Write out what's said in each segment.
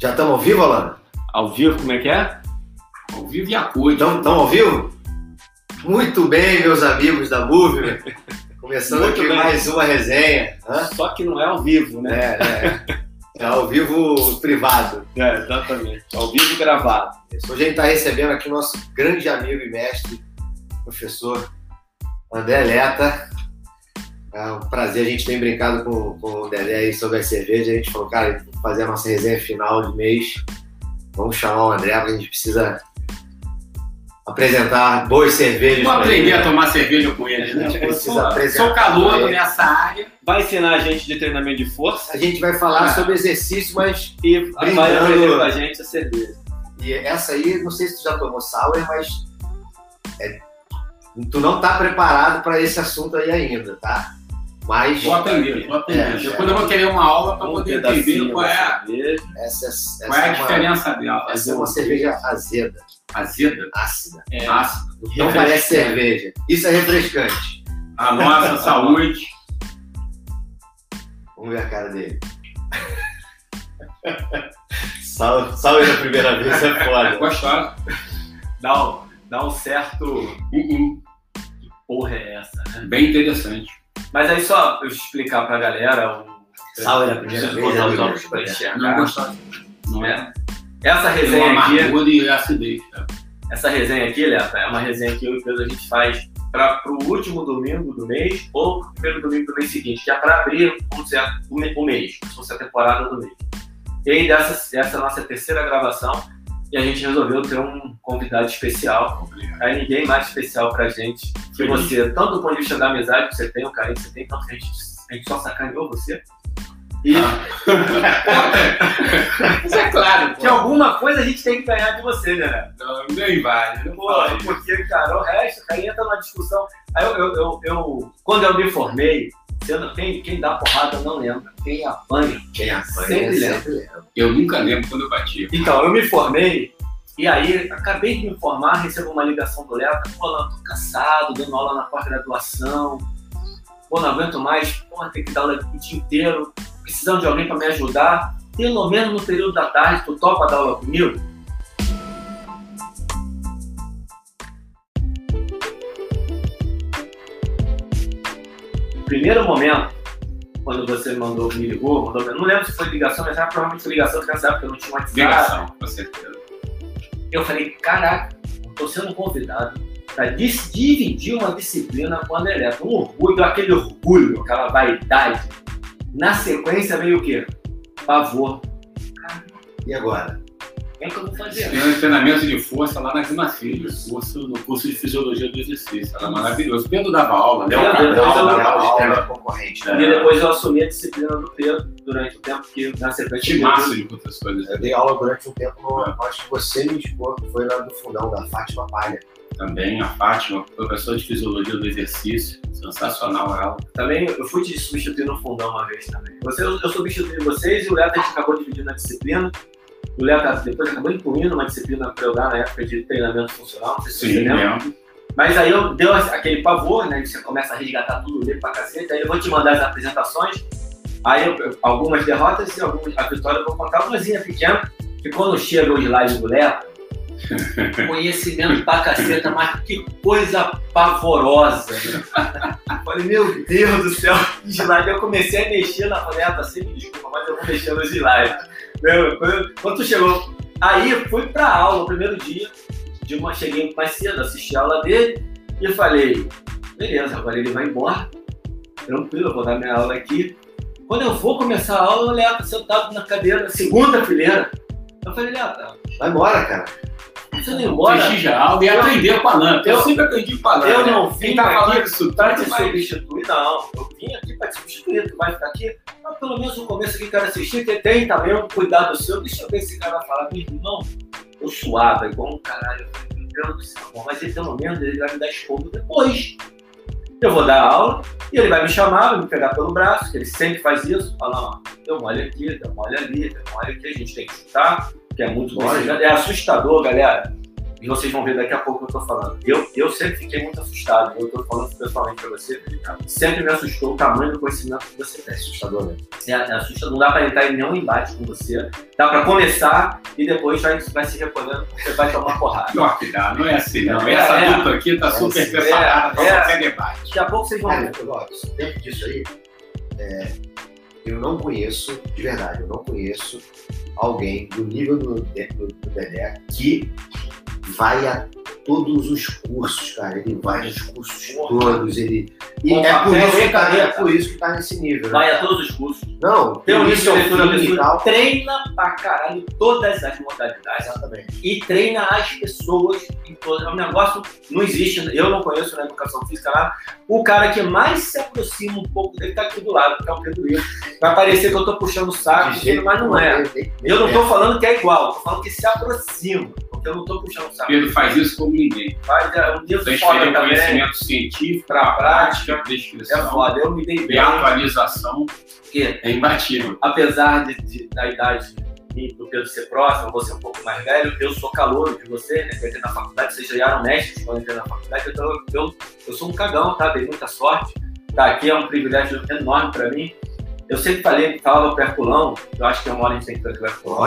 Já estamos ao vivo, Alana? Ao vivo, como é que é? Ao vivo e a cor. Então, estamos ao vivo? Muito bem, meus amigos da Movie. Começando Muito aqui bem. mais uma resenha. Hã? Só que não é ao vivo, né? É, é. É ao vivo privado. É, exatamente. Ao vivo gravado. Hoje a gente está recebendo aqui nosso grande amigo e mestre, professor André Leta. É um prazer, a gente tem brincado com, com o Dedé aí sobre a cerveja. A gente falou, cara, fazer a nossa resenha final de mês. Vamos chamar o André, porque a gente precisa apresentar boas cervejas. Vou aprender ele. a tomar cerveja com ele, né? A gente Eu precisa sou, apresentar sou calor nessa área. Vai ensinar a gente de treinamento de força A gente vai falar Ah. sobre exercício, mas e Brindando. vai aprender com a gente a cerveja. E essa aí, não sei se tu já tomou sour, mas é, tu não tá preparado para esse assunto aí ainda, tá? Mas Vou aprender, vou aprender. É, Depois eu vou querer uma aula para Um poder entender qual é, da a- cerveja. essa, essa, qual é a é uma, diferença dela. essa é uma cerveja azeda, azeda, ácida. É, ácida. Não parece cerveja. Isso é refrescante. A nossa saúde. Vamos ver a cara dele. Sour, sour da primeira vez é É foda. gostosa. dá, um, dá um certo. Uh-uh. Que porra é essa, né? Bem interessante. Mas aí só eu explicar pra galera. O... Sour da primeira vez botar os óculos pra Não é enxergar. gostosa. Não é? Essa resenha aqui. amargura e acidez. tá? Essa resenha aqui, Leta, é uma resenha que eu e o Pedro a gente faz para o último domingo do mês ou pro primeiro domingo do mês seguinte, que é para abrir vamos dizer, o, me- o mês, se fosse a temporada do mês. E aí, dessa, essa é a nossa terceira gravação e a gente resolveu ter um convidado especial. Obrigado. Aí ninguém mais especial pra gente que você, tanto do ponto de vista da amizade que você tem, o carinho que você tem, tanto que a gente, a gente só sacaneou você. E Isso é claro. que alguma coisa a gente tem que ganhar de você, né? Não, nem vale. Não Pô, porque, cara, o resto, cara, entra numa discussão. Aí eu, eu, eu, eu- quando eu me formei, quem, quem dá porrada não lembra. Quem apanha. Quem apanha Sempre lembra. sempre lembra. Eu nunca lembro quando eu bati. Então, eu me formei, e aí, acabei de me formar, recebo uma ligação do Leta, pô, Lan, tô cansado, dando aula na pós-graduação, pô, não aguento mais, pô, tem que dar aula o dia inteiro, precisando de alguém para me ajudar, pelo menos no período da tarde, tu topa dar aula comigo? Primeiro momento, quando você mandou, me ligou, mandou, não lembro se foi ligação, mas era provavelmente foi ligação, porque nessa época eu não tinha WhatsApp. Ligação, com certeza. Eu falei, caraca, eu tô sendo convidado para dividir uma disciplina com a André. Um orgulho, aquele orgulho, aquela vaidade. Na sequência veio o quê? Pavor. E agora? O que é eu vou fazer? Tem um treinamento de força lá na Grima Filho, curso, no curso de Fisiologia do Exercício. Era maravilhoso. Pedro dava aula, né? Pedro, dava Aula, aula. aula concorrente. E depois eu assumi a disciplina do Pedro durante o tempo que na sequência. De massa de professores. Eu dei aula durante um tempo, no, acho que você me indicou, que foi lá do fundão, da Fátima Palha. Também a Fátima, professora de Fisiologia do Exercício. Sensacional ela. Também eu fui te substituir no fundão uma vez também. Você, eu, eu substituí vocês e o gente acabou dividindo a disciplina. O Leta depois acabou incluindo uma disciplina para eu dar na época de treinamento funcional, não sei se você Sim, lembra. lembro. Mas aí eu deu aquele pavor, né? que Você começa a resgatar tudo dele pra cacete. Aí eu vou te mandar as apresentações. Aí eu- algumas derrotas e algumas, a vitória eu vou contar umazinha pequena. Que quando chega o slide do Leta, conhecimento pra caceta, mas que coisa pavorosa. né? Falei, meu Deus do céu, slide. Eu comecei a mexer na Leta, assim, me desculpa, mas eu vou mexer no slide. Quando, tu chegou. Aí eu fui pra aula, primeiro dia, de uma, cheguei mais cedo, assisti a aula dele e falei, beleza, agora ele vai embora, tranquilo, eu vou dar minha aula aqui. Quando eu vou começar a aula, o Leta sentado na cadeira, na segunda fileira. Eu falei, Leta, Vai embora, cara. Não ir embora? Prestigiar a aula e aprender com a Lã. Eu Eu- sempre aprendi com a Lã. Eu né? não vim tá aqui isso para te substituir, não. Eu vim aqui para te substituir, tu vai ficar aqui. Mas pelo menos no começo aqui, quero assistir, que tem também um cuidado seu. Deixa eu ver esse cara falar. Meu irmão, eu suava igual um caralho. Eu falei, meu Deus do céu, bom, mas ele pelo menos ele vai me dar esporro depois. Eu vou dar aula e ele vai me chamar, vai me pegar pelo braço, que ele sempre faz isso. Falar, ó, deu mole aqui, deu mole ali, deu mole aqui, a gente tem que chutar, que é muito bom. Lógico. É assustador, galera. E vocês vão ver daqui a pouco o que eu tô falando. Eu, eu sempre fiquei muito assustado. Eu tô falando pessoalmente pra você, Ricardo. Sempre me assustou o tamanho do conhecimento que você tem. É assustador, né? É, é assustador. Não dá pra entrar em nenhum embate com você. Dá pra começar e depois vai, vai se recolhendo, você vai tomar porrada. Pior que dá, não é assim, não. É, Essa é. dupla aqui tá É, super é, preparada pra é. qualquer debate. Daqui a pouco vocês vão ver. eu gosto. Dentro disso aí, é, eu não conheço, de verdade, eu não conheço alguém do nível do, do, do Dedé que vai todos os cursos, cara. Ele vai nos cursos todos. Ele... E Com é por, isso que tá, é por isso que tá nesse nível. Né? Vai a todos os cursos. Não, Tem um início ao leitura tal. Treina pra caralho todas as modalidades. Exatamente. e treina as pessoas em todo. É um negócio, não existe, eu não conheço na educação física lá. O cara que mais se aproxima um pouco dele tá aqui do lado, que é o Pedro Will. Vai parecer que eu tô puxando o saco, mas não é. Eu não tô perto. falando que é igual, eu tô falando que se aproxima. Porque eu não tô puxando o saco. Pedro faz isso como ninguém. Faz é um livro foda Transferir também. conhecimento científico para a prática, descrição É foda, eu me dei e bem. atualização Porque é imbatível. apesar de, de- da idade e do Pedro ser próximo, você um pouco mais velho, eu sou calouro de você, né? Eu entrei na faculdade, vocês já eram mestres quando eu entrei na faculdade, então eu, eu, eu sou um cagão, tá? Dei muita sorte. Tá aqui é um privilégio enorme pra mim. Eu sempre falei, falava pro Herculão, eu acho que é uma hora a gente tem que ter o Herculão.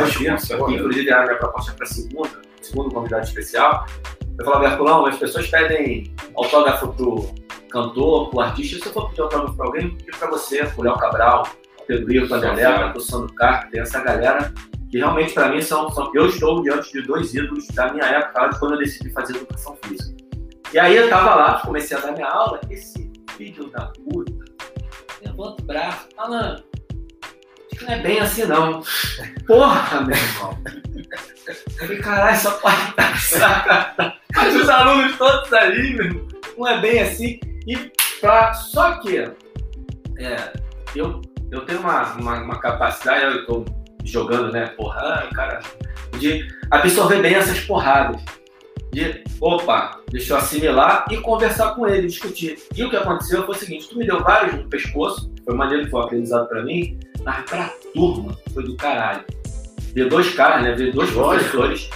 Que inclusive era a minha proposta para segunda, segundo convidado especial. Eu falava, Herculão, as pessoas pedem autógrafo pro cantor, pro artista. Se eu for pedir autógrafo pra alguém, eu pedir pra você, pro Léo Cabral, Pedro Rio, pro Adeleta, pro Sandro Carter, tem essa galera que realmente pra mim são, são. Eu estou diante de dois ídolos da minha época, de quando eu decidi fazer educação física. E aí eu tava lá, comecei a dar minha aula, esse filho da puta levanta o braço, Alan, não é bem assim não. Porra, meu irmão. Falei, caralho, essa parte tá os alunos todos ali, meu irmão, não é bem assim. E pra... Só que é, eu, eu tenho uma, uma, uma capacidade, eu tô jogando, né, porra, cara, de absorver bem essas porradas. De, opa, deixa eu assimilar e conversar com ele, discutir. E o que aconteceu foi o seguinte, tu me deu vários no pescoço, foi maneiro que foi aprendizado pra mim, mas pra turma foi do caralho. Ver dois caras, né, ver dois Lógico. professores,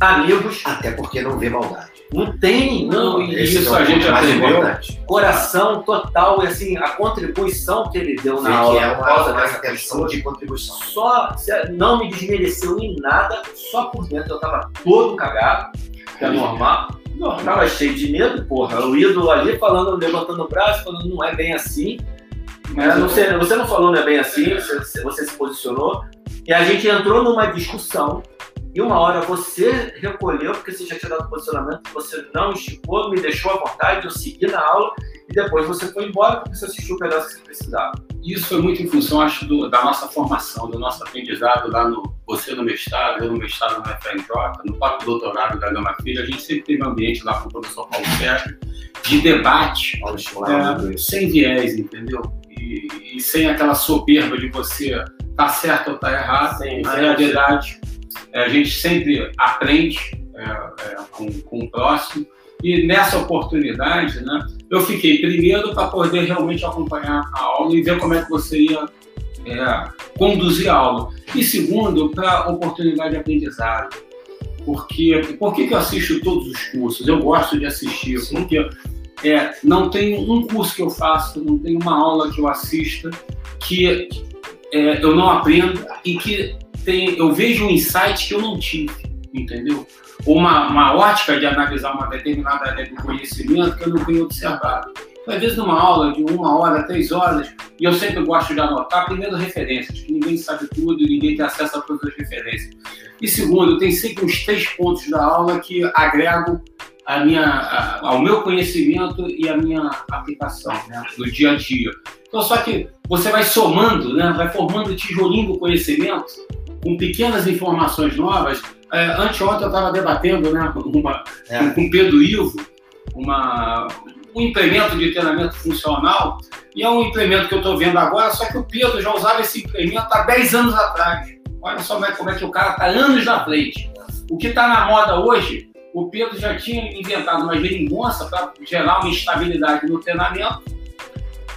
amigos, Até porque não vê maldade. não tem, não, e isso é o a gente aprendeu. coração total, e assim, a contribuição que ele deu na que aula é por uma, causa uma dessa pessoa, de contribuição. só não me desmereceu em nada, só por dentro eu tava todo cagado, que é normal. Eu tava cheio de medo, porra. O ídolo ali falando, levantando o braço, falando não é bem assim. Né? Você, você não falou não é bem assim, você, você se posicionou. E a gente entrou numa discussão. E uma hora você recolheu, porque você já tinha dado posicionamento, você não esticou, me deixou à vontade, eu segui na aula. E depois você foi embora porque você assistiu o pedaço que você precisava. Isso foi muito em função, acho, do- da nossa formação, do nosso aprendizado lá no. Você no mestrado, eu no mestrado no FRJ, no próprio doutorado da Gama Filho, a gente sempre teve um ambiente lá com o professor Paulo Sérgio de debate Paulo tudo é, sem viés, entendeu? E, e sem aquela soberba de você tá certo ou tá errado. Sem Na realidade, é, a gente sempre aprende é, é, com, com o próximo. E nessa oportunidade, né, eu fiquei primeiro para poder realmente acompanhar a aula e ver como é que você ia é, conduzir a aula. E segundo, para oportunidade de aprendizado. Porque, por que, que eu assisto todos os cursos? Eu gosto de assistir, porque é, não tem um curso que eu faço, não tem uma aula que eu assista que é, eu não aprendo e que tem, eu vejo um insight que eu não tive, entendeu? Ou uma, uma ótica de analisar uma determinada área do conhecimento que eu não tenho observado. Então, às vezes, numa aula de uma hora, três horas, e eu sempre gosto de anotar, primeiro, referências, que ninguém sabe tudo e ninguém tem acesso a todas as referências. E segundo, tem sempre uns três pontos da aula que agregam a minha, a- ao meu conhecimento e a minha aplicação né, no dia a dia. Então, só que você vai somando, né, vai formando o tijolinho do conhecimento com pequenas informações novas. É, anteontem eu estava debatendo né, uma, É. com, com Pedro Ivo uma, um implemento de treinamento funcional e é um implemento que eu estou vendo agora, só que o Pedro já usava esse implemento há 10 anos atrás. Olha só como é, como é que o cara está anos na frente. O que está na moda hoje, o Pedro já tinha inventado uma geringonça para gerar uma estabilidade no treinamento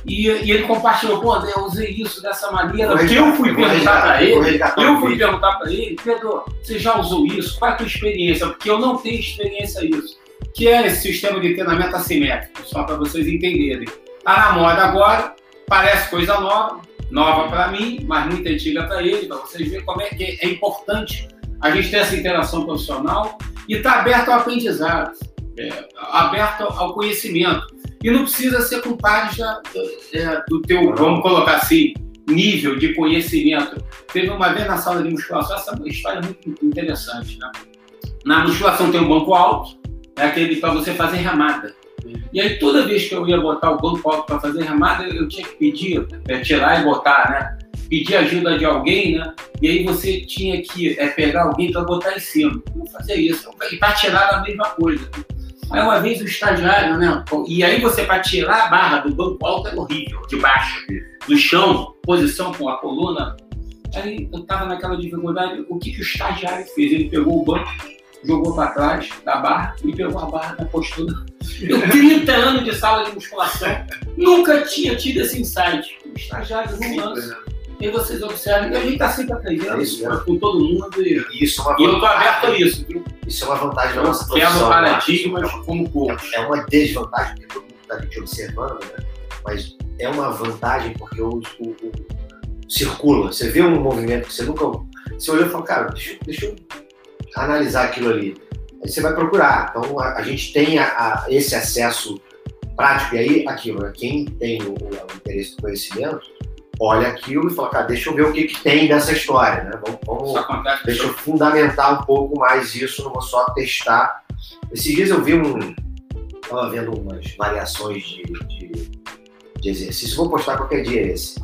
E, e, ele compartilhou, pô, André, eu usei isso dessa maneira. Eu fui perguntar para ele, eu fui perguntar para ele, Pedro, você já usou isso? Qual é a tua experiência? Porque eu não tenho experiência nisso. Que é esse sistema de treinamento assimétrico, só para vocês entenderem. Tá na moda agora, parece coisa nova, nova para mim, mas muito antiga para ele, para vocês verem como é que é importante a gente ter essa interação profissional e estar tá aberto ao aprendizado, é, aberto ao conhecimento. E não precisa ser com página é, do teu, vamos colocar assim, nível de conhecimento. Teve uma vez na sala de musculação, essa história é muito interessante. Né? Na musculação tem um banco alto, é aquele para você fazer remada. E aí toda vez que eu ia botar o banco alto para fazer remada, eu tinha que pedir, é, tirar e botar, né? Pedir ajuda de alguém, né? E aí você tinha que é, pegar alguém para botar em cima. Não fazer isso. E para tirar a mesma coisa. Aí uma vez o estagiário, né? E aí você, para tirar a barra do banco alto, é horrível, de baixo, do chão, posição com a coluna. Aí eu tava naquela dificuldade, o que, que o estagiário fez? Ele pegou o banco, jogou para trás da barra e pegou a barra da postura. Eu, 30 anos de sala de musculação, nunca tinha tido esse insight. O estagiário não lança. E vocês observam que a gente está sempre aprendendo é isso, com todo mundo. E, isso é uma e eu estou aberto a isso. Viu? Isso é uma vantagem da nossa profissão. Paradigmas como coach. É, é uma desvantagem, porque todo mundo está te observando, né? mas é uma vantagem porque o, o, o, circula. Você vê um movimento que você nunca. Você olhou e falou, cara, deixa, deixa eu analisar aquilo ali. Aí você vai procurar. Então a, a gente tem a, a, esse acesso prático. E aí, aquilo, né? quem tem o, o interesse do conhecimento olha aquilo e fala, cara, deixa eu ver o que, que tem dessa história, né? Vamos, vamos deixa eu fundamentar um pouco mais isso, não vou só testar. Esses dias eu vi um. Estava vendo umas variações de, de, de, exercício, vou postar qualquer dia esse.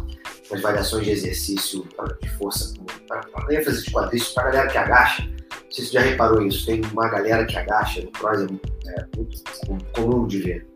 Umas variações de exercício de força, para ênfase de quadríceps, para galera que agacha. Não sei se você já reparou isso, tem uma galera que agacha no cross, é muito comum de ver.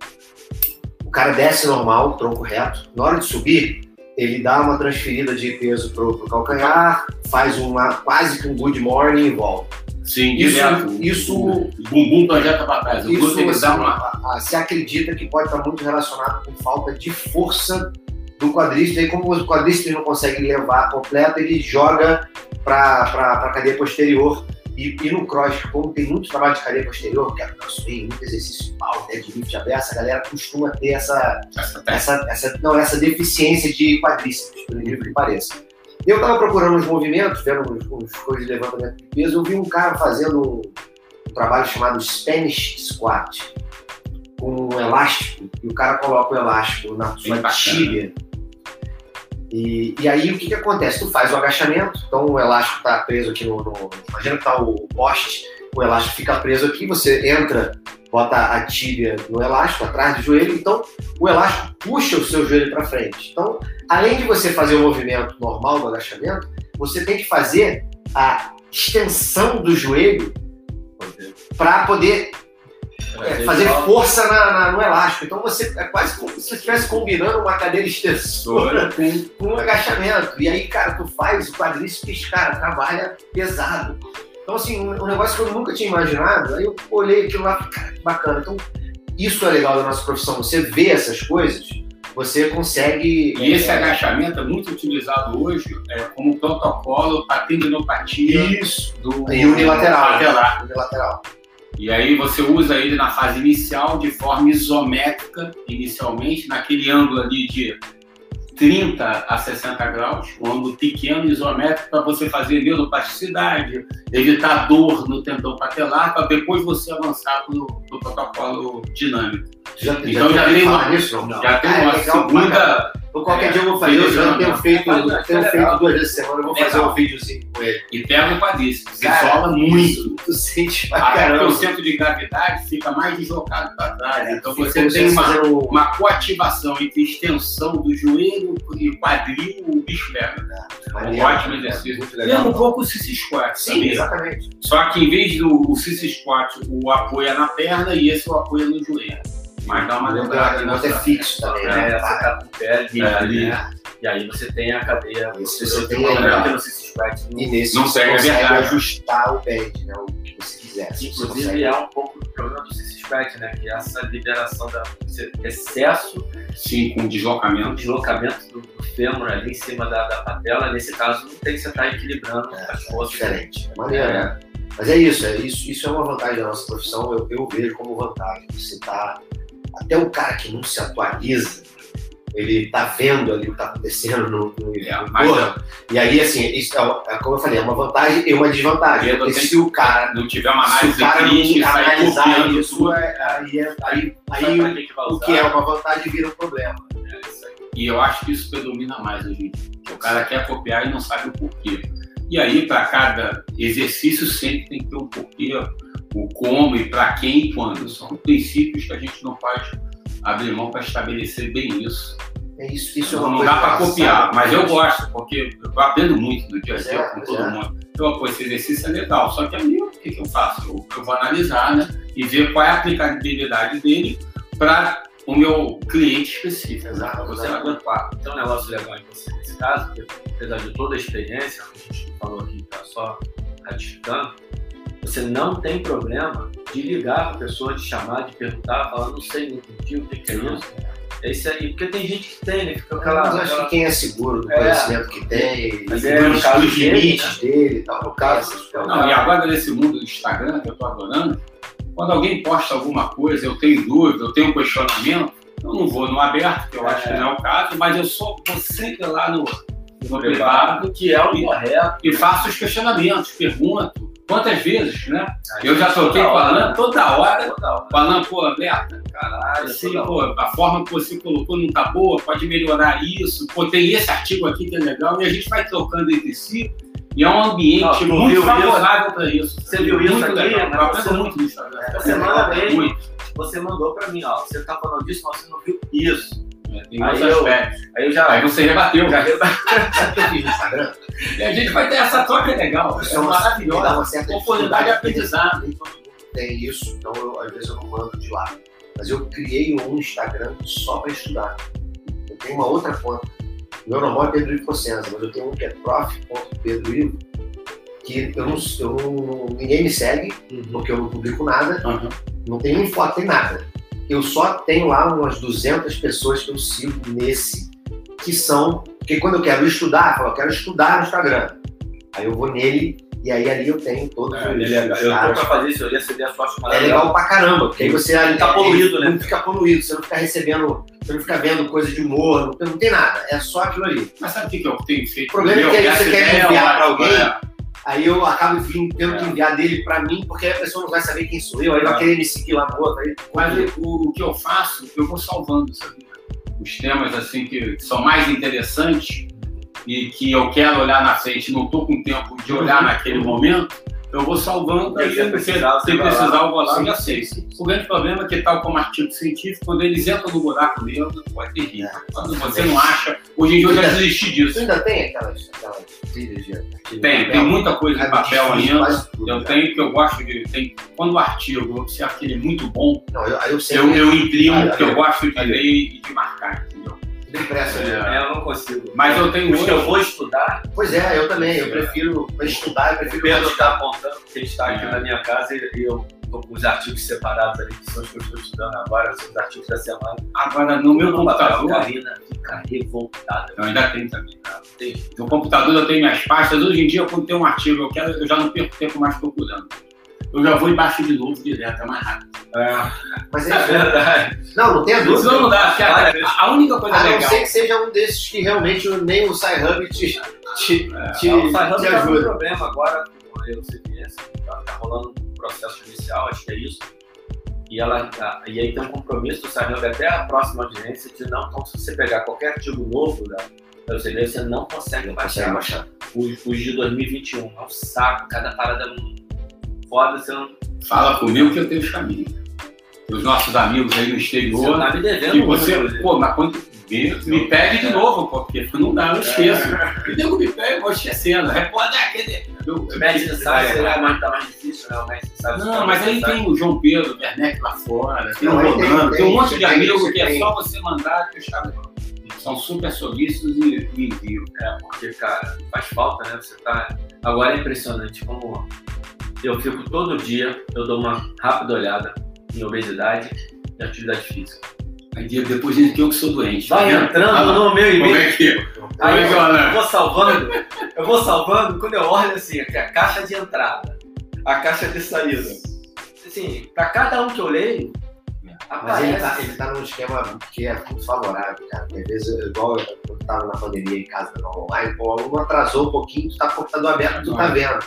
O cara desce normal, tronco reto, na hora de subir, ele dá uma transferida de peso pro, pro calcanhar, faz uma quase que um good morning e volta. Sim, isso, direto. isso o bumbum projeta para trás. Isso, assim, dá uma... se acredita que pode estar muito relacionado com falta de força do quadríceps. E como o quadríceps não consegue levar completo, ele joga para a cadeia posterior e, e, no cross, como tem muito trabalho de cadeia posterior, que é crossfit, muito exercício de pau, deadlift aberto, a galera costuma ter essa, essa, essa, não, essa deficiência de quadríceps, por incrível que pareça. Eu estava procurando uns movimentos, vendo uns, coisas de levantamento de peso, eu vi um cara fazendo um, um trabalho chamado Spanish Squat, com um elástico, e o cara coloca o elástico na sua tíbia e, e aí o que, que acontece? Tu faz o agachamento, então o elástico está preso aqui no, no. Imagina que tá o poste, o elástico fica preso aqui, você entra, bota a tíbia no elástico, atrás do joelho, então o elástico puxa o seu joelho para frente. Então, além de você fazer o movimento normal do agachamento, você tem que fazer a extensão do joelho para poder é, fazer força na, na, no elástico. Então você é quase como se você estivesse combinando uma cadeira extensora com, com um agachamento. E aí, cara, tu faz o quadríceps, cara, trabalha pesado. Então, assim, um, um, negócio que eu nunca tinha imaginado, aí eu olhei aquilo lá e cara, que bacana. Então, isso é legal da nossa profissão. Você vê essas coisas, você consegue. E esse é, agachamento é muito utilizado hoje é, como protocolo para tendinopatia. Isso. Do, e unilateral. Unilateral. unilateral. E aí você usa ele na fase inicial de forma isométrica, inicialmente, naquele ângulo ali de 30 a 60 graus, um ângulo pequeno isométrico para você fazer neuroplasticidade, evitar dor no tendão patelar, para depois você avançar para o protocolo dinâmico. Já, então já, já tem uma, já tem uma segunda então, qualquer é, dia eu vou fazer. Eu já tenho feito, tenho feito duas vezes por semana, eu vou fazer um videozinho com ele. E pega o quadríceps, se isola muito. Tu sente pra Até porque o centro de gravidade fica mais deslocado para trás. É, então você tem uma, uma coativação entre extensão do joelho e quadril, o bicho pega. É um ótimo exercício. Lembra um pouco o sissy squat. Sim, exatamente. Só que em vez do o sissy squat, o apoio é na perna e esse o apoio é no joelho. Mas dá uma lembrada. Não é fixo também, né? É, você tá com o pé ali, é, ali. E aí você tem a cadeia. Isso, você tem uma no squat. E nesse não você consegue ajustar o bend, né? O que você quiser. Inclusive é um pouco do problema do SPEC, né? Que é essa liberação da esse excesso, Sim, com o deslocamento. deslocamento do, do fêmur ali em cima da, da patela. Nesse caso, não tem que você estar equilibrando É, as é forças. diferente. É maneiro, né? Mas é isso, é isso, isso é uma vantagem da nossa profissão, eu, eu vejo como vantagem. Você tá. Até o cara que não se atualiza, ele tá vendo ali o que tá acontecendo no, no, É, no. E aí, assim, isso é, é como eu falei, é uma vantagem e uma desvantagem. Eu Porque se o cara, não tiver uma se o análise cara não analisar isso, é- aí, é- aí, aí o usar? que é uma vantagem vira um problema. É. E eu acho que isso predomina mais hoje em dia. O cara quer copiar e não sabe o porquê. E aí, para cada exercício, sempre tem que ter um porquê, o como e para quem e quando. São princípios que a gente não pode abrir mão para estabelecer bem isso. É isso, isso é Não, dá para copiar, mas eu gosto, porque eu aprendo muito do dia a dia é, com todo é. mundo. Então, pô, esse exercício é legal. Só que aí, o que, que eu faço? Eu, eu vou analisar, né? E ver qual é a aplicabilidade dele para o meu cliente específico. Exato, Pra você exato. aguentar. Tem um negócio legal em você nesse caso, porque apesar de toda a experiência, que a gente falou aqui, tá só ratificando, você não tem problema de ligar para a pessoa, de chamar, de perguntar, falar, não sei, não entendi o que, que é isso. É isso aí, porque tem gente que tem, né? Fica aquela. Mas eu acho aquela- que quem é seguro do É. conhecimento que tem, Mas e é, dos, caso dos dele, limites dele e tal. No caso, Não, e agora nesse mundo do Instagram, que eu tô adorando, quando alguém posta alguma coisa, eu tenho dúvida, eu tenho um questionamento, eu não vou no aberto, que eu acho que não é o caso, mas eu sou, vou sempre lá no, no privado que é o correto. e faço os questionamentos, pergunto. Quantas vezes, né? Eu já toquei com hora. Alan toda hora, Toda hora. falando, pô, Berta, Caralho, assim, pô, a forma que você colocou não tá boa, pode melhorar isso, pô, tem esse artigo aqui que é legal, e a gente vai trocando entre si, e é um ambiente Não, muito favorável para isso. Você viu muito isso aqui? Legal. Aprendo você- muito no Instagram. Você manda. Muito. Você mandou pra mim, ó. Você tá falando disso, mas você não viu isso. É, Tem Aí eu- aspectos. Aí eu já. Aí você rebateu. já Sabe o que eu fiz no Instagram? E a gente vai ter essa troca legal. Isso É dá maravilhosa. uma certa Oportunidade de aprendizado. Nem todo mundo tem isso, então eu, às vezes eu não mando de lá. Mas eu criei um Instagram só para estudar. Eu tenho uma outra conta. Meu normal é Pedro Ivo Cossenza, mas eu tenho um que é prof.pedroivo, que eu não, eu não, ninguém me segue, porque eu não publico nada, Aham. não tem nem foto, tem nada. Eu só tenho lá umas 200 pessoas que eu sigo nesse, que são. Porque quando eu quero estudar, eu falo, eu quero estudar no Instagram. Aí eu vou nele, e aí ali eu tenho todos É, os, ele é Eu caras. pra fazer isso, eu ia ceder as fotos É legal pra caramba, porque aí você ali Tá poluído, né? Não fica poluído, você não fica recebendo, você não fica vendo coisa de humor, não, não tem nada, é só aquilo ali. Mas sabe o que eu tenho feito? O problema é que aí você quer enviar pra eu- alguém, é. Aí eu acabo vindo, tendo que É. enviar dele pra mim, porque aí a pessoa não vai saber quem sou eu, aí vai É. querer me seguir lá no outro. Aí, Mas o, o que eu faço, eu vou salvando, sabe? Os temas assim que são mais interessantes e que eu quero olhar na frente, não estou com tempo de olhar naquele momento, eu vou salvando, aí se se precisar, se precisar eu vou lá e aceito. O grande problema é que, tal como artigo científico, quando eles entram no buraco negro, pode ter risco. É. Quando você não acha, hoje em dia eu já desisti Você disso. ainda tem aquelas, aquelas trilhas de artigo Tem, tem muita coisa em papel ainda. Eu tenho que eu gosto de. Tem, quando o artigo, eu observo que ele é muito bom, eu, eu eu, imprimo, porque eu gosto de ler e de marcar, ali. É. É, eu não consigo. Mas eu tenho que eu vou estudar, Pois é, eu também, eu prefiro pra estudar, eu o prefiro Pedro está apontando, porque ele está aqui É. na minha casa e eu tô com os artigos separados ali, que são os que eu estou estudando agora, são os artigos da semana. Agora, no meu A computador, Karina fica revoltada. eu ainda tenho também. tá? Tem- No computador eu tenho minhas pastas. Hoje em dia, quando tem um artigo, eu quero, eu já não perco tempo mais procurando. Eu já vou embaixo de novo direto, é mais rápido. Mas É é, verdade. não, não tenha dúvida. Senão não dá, cara. A única coisa A não legal. ser que seja um desses que realmente nem o SciHub te, te, É, te, o te tá um ajuda. problema agora com a CBS, tá, tá rolando um processo judicial, acho que é isso. E, ela, a- e aí tem um compromisso do Sarney até a próxima audiência de não, então se você pegar qualquer artigo novo da, da UCB, você não consegue Consegue baixar baixar. os, os de 2021. É um saco, cada parada foda, você não Fala comigo que eu tenho os caminhos. Os nossos amigos aí no você exterior. tá me devendo E muito, você, inclusive. pô, mas quando me, me pede de novo, pô, porque não dá, eu esqueço. E nego me pega, eu vou esquecendo. Repórter, cadê? Eu- O Mestre sabe, será mais, tá mais difícil, né? O Mestre sabe. Não, mas aí tem o João Pedro, o Werneck lá fora, tem o Não, aí tem- Rolando, tem, tem, um monte você de amigos você que é só você mandar que os caras são super solícitos e, e enviam. É, porque, cara, faz falta, né? Você tá. Agora é impressionante como eu fico todo dia, eu dou uma rápida olhada em obesidade e atividade física. Aí depois diz que eu que sou doente. Vai tá entrando Ah, no meu e-mail. é que é? Como Aí é que é, eu, vou salvando, eu vou salvando, quando eu olho assim, aqui, a caixa de entrada, a caixa de saída. Assim, pra cada um que eu leio, Mas ele aparece. tá, ele tá num esquema que é muito favorável, cara. Às vezes, igual eu eu tava na pandemia em casa não, online, o aluno atrasou um pouquinho, tu tá com o computador aberto, tu tá vendo.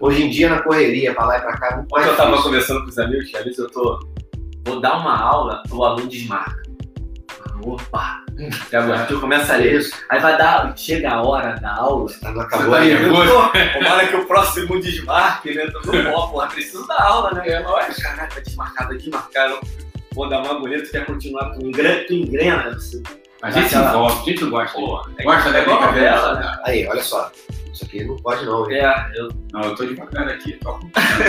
Hoje em dia, na correria, pra lá e pra cá, é muito mais Ontem eu tava conversando com os amigos, que às vezes eu tô. Vou dar uma aula, o aluno desmarca. Opa! Pega o artigo, começa a ler. Isso, Aí vai dar. Chega a hora da aula. tá, não Você acabou tá ainda. nervoso? Pô, Uma hora que o próximo desmarque, né? Tô no pó, porra, preciso da aula, né? Lógico, caralho, vai desmarcar, Vou dar uma bonita, tu quer continuar, tu engrena, tu engrena? Você, A gente se envolve, a gente gosta. pô, é, Gosta da é brincadeira? novela, né? Aí, olha só. Isso aqui não pode não, hein? É, eu, Não, eu tô devagar aqui. Tô.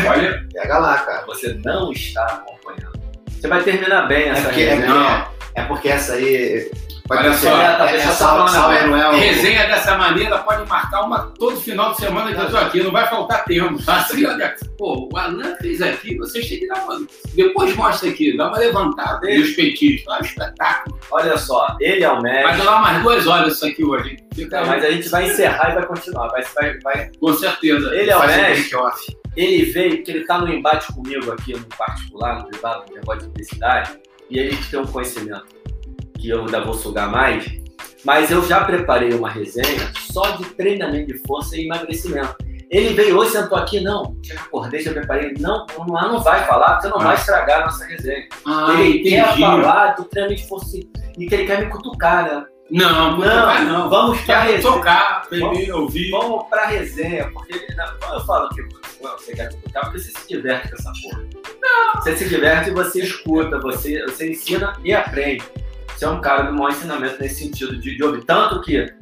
Olha, Pega lá, cara. você não está acompanhando. Você vai terminar bem É essa é, porque, é porque essa aí. Pode Olha ser. só, é, tá, é, deixa eu Sal- resenha dessa maneira pode marcar uma todo final de semana que eu tô aqui, não vai faltar tempo. Assim, olha, pô, o Alan fez aqui, vocês têm que dar uma. Depois mostra aqui, dá uma levantada. E os petiscos, tá um espetáculo. Olha só, ele é o Vai médico. durar mais duas horas isso aqui hoje. Fica Não, mas a gente vai encerrar e vai continuar. Vai, vai, vai. Com certeza. Ele é o médico. Ele veio, porque ele tá no embate comigo aqui no particular, no privado, no negócio de publicidade, e a gente tem um conhecimento que eu ainda vou sugar mais, mas eu já preparei uma resenha só de treinamento de força e emagrecimento. Ele veio hoje, sentou aqui, não, já acordei, já preparei, não, não, não vai falar, você não Ah. vai estragar a nossa resenha. Ah, ele quer entendi. falar do treinamento de força e que ele quer me cutucar, né? Não, não, Não, não. vamos pra Quero resenha. tocar, ouvir. Vamos pra resenha, porque não, quando eu falo que não, você quer cutucar, porque você se diverte com essa porra. Você se diverte e você escuta, você, você ensina e aprende. Você é um cara do maior ensinamento nesse sentido de, de ouvir. Tanto que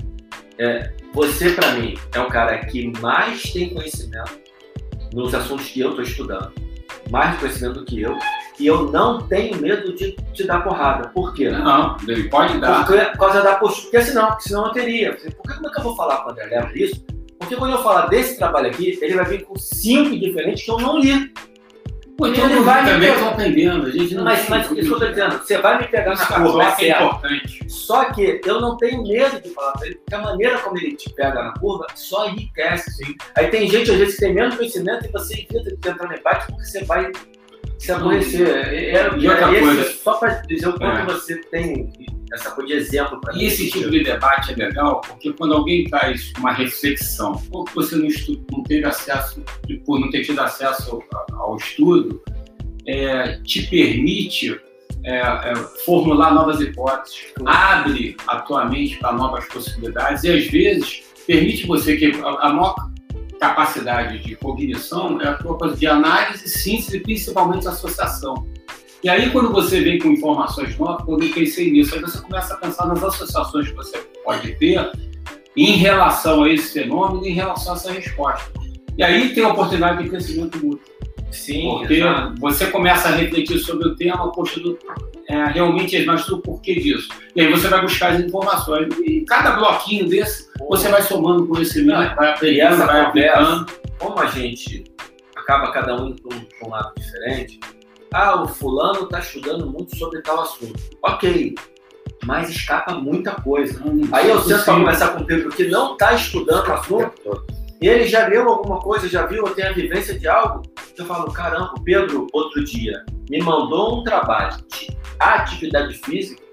é, você, pra mim, é o cara que mais tem conhecimento nos assuntos que eu tô estudando. Mais conhecimento do que eu. E eu não tenho medo de te dar porrada. Por quê? Não, ele pode dar. Porque, por causa da postura. Porque senão, senão eu teria. Por que, como é que eu vou falar com o André Leva isso? Porque quando eu falar desse trabalho aqui, ele vai vir com cinco diferentes que eu não li. Pô, então eu vai me pegar. aprendendo. A gente não Mas, mas isso que eu tô dizendo, você vai me pegar na curva, é troca é certo. importante. Só que eu não tenho medo de falar pra ele, porque a maneira como ele te pega na curva só enriquece. Sim. Aí tem gente, às vezes, que tem menos conhecimento e você evita de entrar no embate porque você vai se aborrecer. É, E outra é esse- coisa. Só para dizer o quanto É. você tem essa coisa de exemplo para E esse tipo de debate é legal porque quando alguém traz uma reflexão, ou que você não, estu- não teve acesso, por não ter tido acesso ao estudo, é, te permite é, é, formular novas hipóteses, abre a tua mente para novas possibilidades e às vezes permite você que a, a maior capacidade de cognição é a tua de análise, síntese e principalmente associação. E aí, quando você vem com informações novas, quando eu pensei nisso, aí você começa a pensar nas associações que você pode ter em relação a esse fenômeno, em relação a essa resposta. E aí tem a oportunidade de crescimento mútuo. Sim, Porque exato. você começa a refletir sobre o tema, poxa, é, realmente, mas do porquê disso. E aí você vai buscar as informações. E cada bloquinho desse, você vai somando conhecimento, vai aprendendo, vai aplicando. como a gente acaba cada um para um lado diferente, ah, o fulano está estudando muito sobre tal assunto. Ok, mas escapa muita coisa. Aí eu sento para conversar com o Pedro que não está estudando o assunto, e ele já leu alguma coisa, já viu, ou tem a vivência de algo. Eu falo, caramba, o Pedro, outro dia, me mandou um trabalho de atividade física,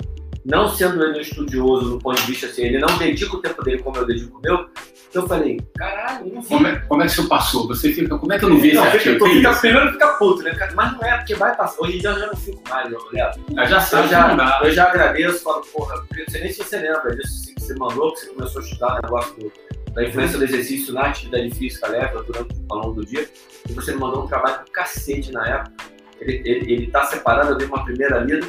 não sendo ele um estudioso no ponto de vista assim, ele não dedica o tempo dele como eu dedico o meu. Eu falei, caralho, não vi. Como é, como é que isso passou? Você fica, como é que eu não vi Não, esse artigo? fica, primeiro fica puto, né? Mas não é porque vai passar. Hoje em dia eu já não fico mais, eu, Léo. Eu já sabe Eu já, eu já agradeço, falo, porra, eu não sei nem se você lembra disso que você mandou, que você começou a estudar o negócio do, da influência do exercício na atividade física leve durante ao longo do dia, e você me mandou um trabalho do cacete na época. Ele, ele, ele tá separado, eu dei uma primeira lida,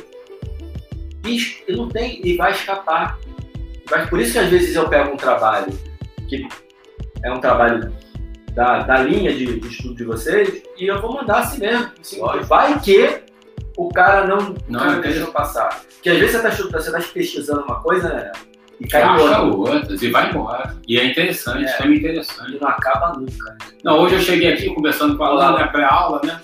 e, e não tem, e vai escapar. Vai, por isso que às vezes eu pego um trabalho que é um trabalho da, da linha de, de estudo de vocês, e eu vou mandar assim mesmo. Assim, vai que o cara não, Não, não eu deixou passar. Porque às vezes você está você tá pesquisando uma coisa, né? e cai acha outro. outras e vai embora. E é interessante, É. é muito interessante. E não acaba nunca. né? Não, hoje eu cheguei aqui conversando com a Alana, né, pré-aula, né?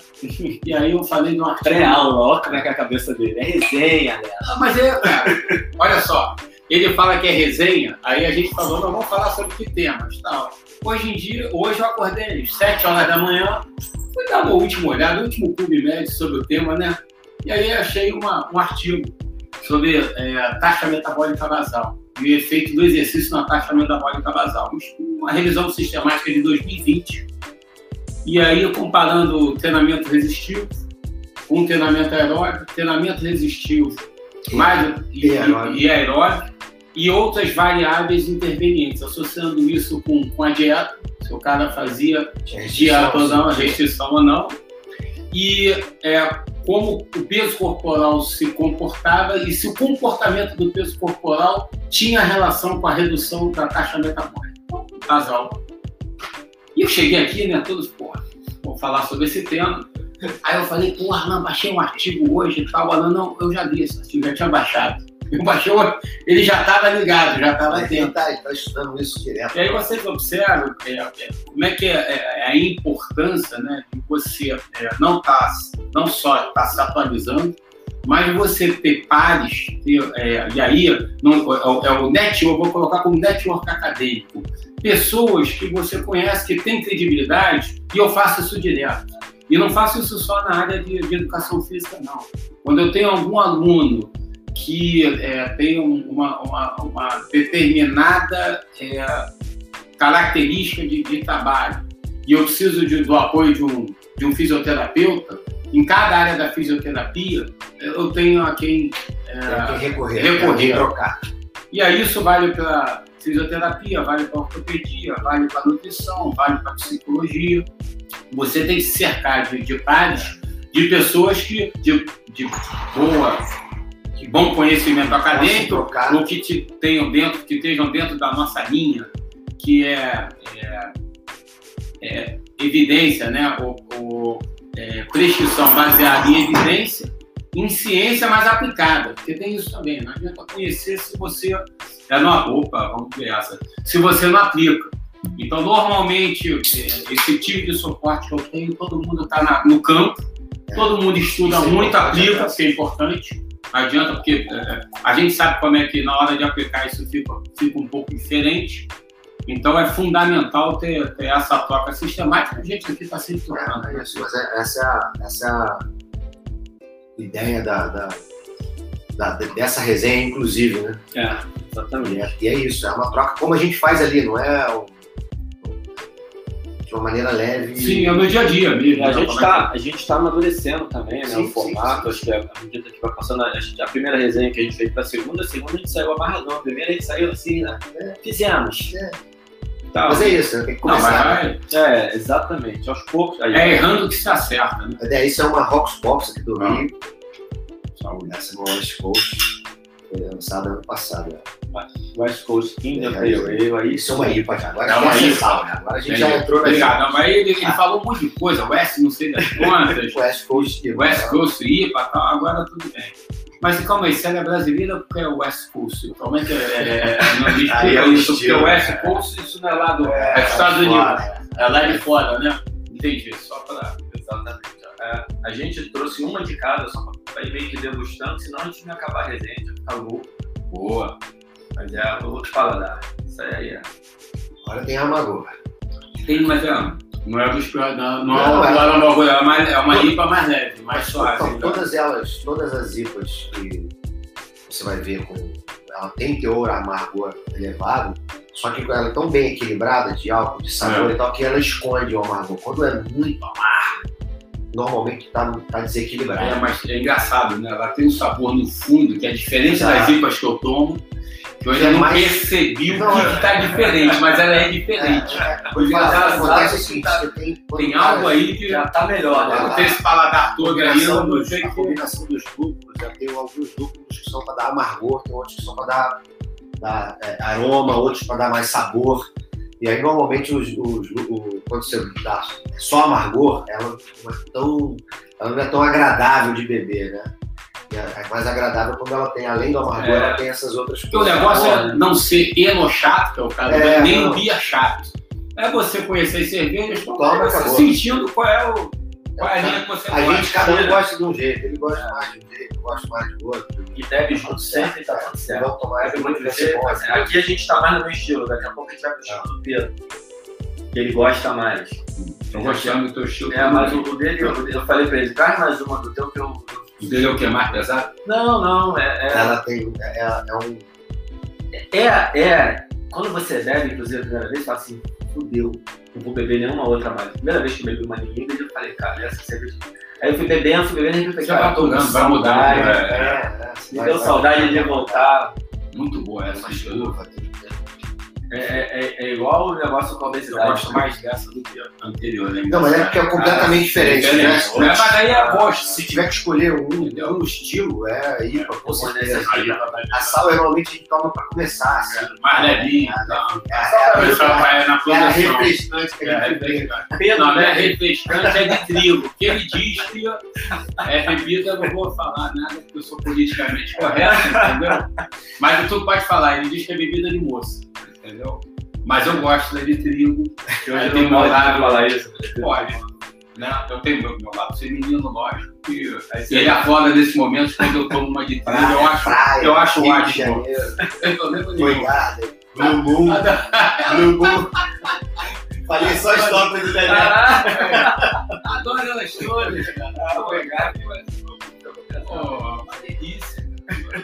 E aí eu falei de um artigo. Pré-aula, olha como é que é a cabeça dele. É resenha, né? Ah, mas é, cara, olha só, ele fala que é resenha, aí a gente falou, não vamos falar sobre que temas, tal. Hoje em dia, hoje eu acordei às 7 horas da manhã, fui dar uma última olhada, o último clube médio sobre o tema, né? E aí achei uma, um artigo sobre é, taxa metabólica basal e o efeito do exercício na taxa metabólica basal. Uma revisão sistemática de 2020. E aí, comparando treinamento resistivo com treinamento aeróbico, treinamento resistivo mais, e, E aeróbico. e aeróbico, e outras variáveis intervenientes, associando isso com, com a dieta, se o cara fazia dieta ou não, restrição ou não, e é, como o peso corporal se comportava e se o comportamento do peso corporal tinha relação com a redução da taxa metabólica basal. E eu cheguei aqui, né, todos, porra, vou falar sobre esse tema. Aí eu falei, porra, não, baixei um artigo hoje e tal. Não, não, eu já li esse artigo, já tinha baixado. Eu baixei, ele já estava ligado, já estava atento. ele tá, tá estudando isso direto. E aí vocês observam é, é, como é que é, é, é a importância né, de você é, não, tá, não só estar se atualizando, mas você ter pares, ter, é, e aí não, é, o- é o network, eu vou colocar como network acadêmico, pessoas que você conhece, que têm credibilidade, e eu faço isso direto. E não faço isso só na área de, de educação física, não. Quando eu tenho algum aluno que é, tem um- uma, uma, uma determinada é, característica de, de trabalho e eu preciso de- do apoio de um, de um fisioterapeuta, em cada área da fisioterapia, eu tenho a quem. é, recorrer. recorrer. e aí isso vale para fisioterapia, vale para ortopedia, vale para nutrição, vale para psicologia. Você tem que se cercar de, de pares, de pessoas que, de, de boa, de bom conhecimento acadêmico, ou que te tenham dentro, que estejam dentro da nossa linha, que é, é- é evidência, né? Ou, ou, é, prescrição baseada em evidência, em ciência mais aplicada, porque tem isso também. Não adianta conhecer se você é não, opa, vamos ver essa. Se você não aplica. Então, normalmente, é, esse tipo de suporte que eu tenho, todo mundo está no campo, todo mundo estuda Isso é muito, importante, aplica, porque é importante. Não adianta, porque é, a gente sabe como é que na hora de aplicar isso fica, fica um pouco diferente. Então é fundamental ter, ter essa troca sistemática. A gente aqui está sempre trocando. É, é isso, mas é- essa é a, essa é a ideia da, da- da- dessa resenha, inclusive, né? É, exatamente. E é, e é isso, é uma troca como a gente faz ali, não é um- de uma maneira leve. Sim, é no dia a dia mesmo. A né? gente Como é está a gente tá amadurecendo também, né? Sim, o formato, sim, sim. acho que à medida que vai passando, a, gente- a primeira resenha que a gente fez para a segunda, a segunda a gente saiu amarradão, a primeira a gente saiu assim, né? Fizemos. É. Tal. Mas é isso, né? tem que Não, começar. vai, vai. É, exatamente. Aos poucos. Aí, É errando que se acerta, né? É, isso é uma Rocks Box aqui do. Rio. Saúde. Essa é uma West Coast. Foi lançada ano passado. né? West Coast Indian É, Ale, aí Isso é uma IPA já. Agora É uma IPA. Agora a gente já entrou na Obrigado. Não, mas ele, ele falou um monte de coisa, West não sei das quantas, West Coast. IPA. West Coast IPA tal, agora tudo bem. Mas calma aí, se ela é brasileira, porque é West Coast. Como é que é? não me é explica o isso, porque estilo, West né? Coast, isso não é lá do É, é dos Estados Unidos. né? É lá de fora, né? Entendi, só para. Exatamente. É, a gente trouxe uma de cada, só para ir meio que degustando, senão a gente não ia acabar a resenha, ficar louco. Boa. Mas é outro paladar. Isso aí é. Agora tem a Amargor. Tem, mas é, não é dos piores, não, não, Não, é, é- não é uma é, é uma IPA mais leve, mais suave. Então, né? todas elas, todas as IPAs que você vai ver com. Ela tem teor amargor elevado, só que ela é tão bem equilibrada de álcool, de sabor É. e tal, que ela esconde o amargor. Quando é muito amargo, normalmente tá, tá desequilibrado. É, mas é engraçado, né? Ela tem um sabor no fundo que é diferente das IPAs que eu tomo, que eu ainda É não mais- percebi o que é- está diferente, mas ela é diferente. É, é, O engraçado acontece o seguinte, tá- tem, Tem algo aí que Já tá melhor, né? não tenho esse paladar todo aí, eu não sei a combinação dos lúpulos, já tem alguns lúpulos que são para dar amargor, tem outros que são para dar, dar, é, aroma, outros para dar mais sabor. E aí, normalmente, os, os- o- quando você dá só amargor, ela não, é tão, ela não é tão agradável de beber, né? É é mais agradável quando ela tem, além do amargor, É. ela tem essas outras Porque o coisas. negócio Boa, é não ser eno chato, que é o caso, É, nem não. o bia chato. É você conhecer as cervejas, Toma, tomar, você acabou. sentindo qual é, o, qual é a linha que você A gente, cada um gosta de um jeito. Ele gosta mais de um jeito, eu gosto mais de outro. E bebe junto sempre, tá tudo certo. Vamos tomar Bebe muito jeito. bom, assim. Aqui a gente tá mais no meu estilo, daqui a pouco a gente vai pro estilo do Pedro. Que ele gosta mais. Tô gostando do teu estilo. É, mas o dele, eu, eu falei pra ele, traz mais uma do teu que eu. O dele é o que? Mais pesado? Não, não, é. é- Ela tem. É, é um. É, é. Quando você bebe, inclusive, a primeira vez, você fala assim, fudeu, não vou beber nenhuma outra mais. Primeira vez que eu bebi uma New eu falei, cara, essa cerveja. Aí eu fui bebendo, fui bebendo, e falei, Você cara, tô com mudando, vai mudando, saudade. é. É, é, Me deu saudade de voltar. Muito boa essa tem- É, é, é- é igual o negócio com a Eu obesidade. gosto mais dessa do que a anterior. Né? Não, mas é porque é completamente diferente, né? Diferente. É, mas aí é gosto. Se tiver que escolher um, um estilo, é IPA, com certeza. Aí, A sal normalmente a gente toma pra começar, assim. mais levinha. Não. É, a- O é a refrescante que É, a é gente. Pedro, Não, não é né? refrescante, é de trigo. O que ele diz que é bebida, eu não vou falar nada, porque eu sou politicamente correto, entendeu? Mas tu pode falar, ele diz que é bebida de moça, entendeu? Mas eu gosto da de trigo. Que Aí hoje tem não meu pode lado- falar isso. Pode. Né? Eu tenho meu, meu lado feminino, lógico. E ele afloga nesses momentos quando eu tomo uma de trigo. Eu acho, praia, eu acho de ótimo. Eu tenho Foi nenhum. Garden, Blue Moon, Blue Moon. Falei só as topas do Daniel. Caraca, Adoro elas todas, cara. Obrigado. Pô, uma delícia. cara.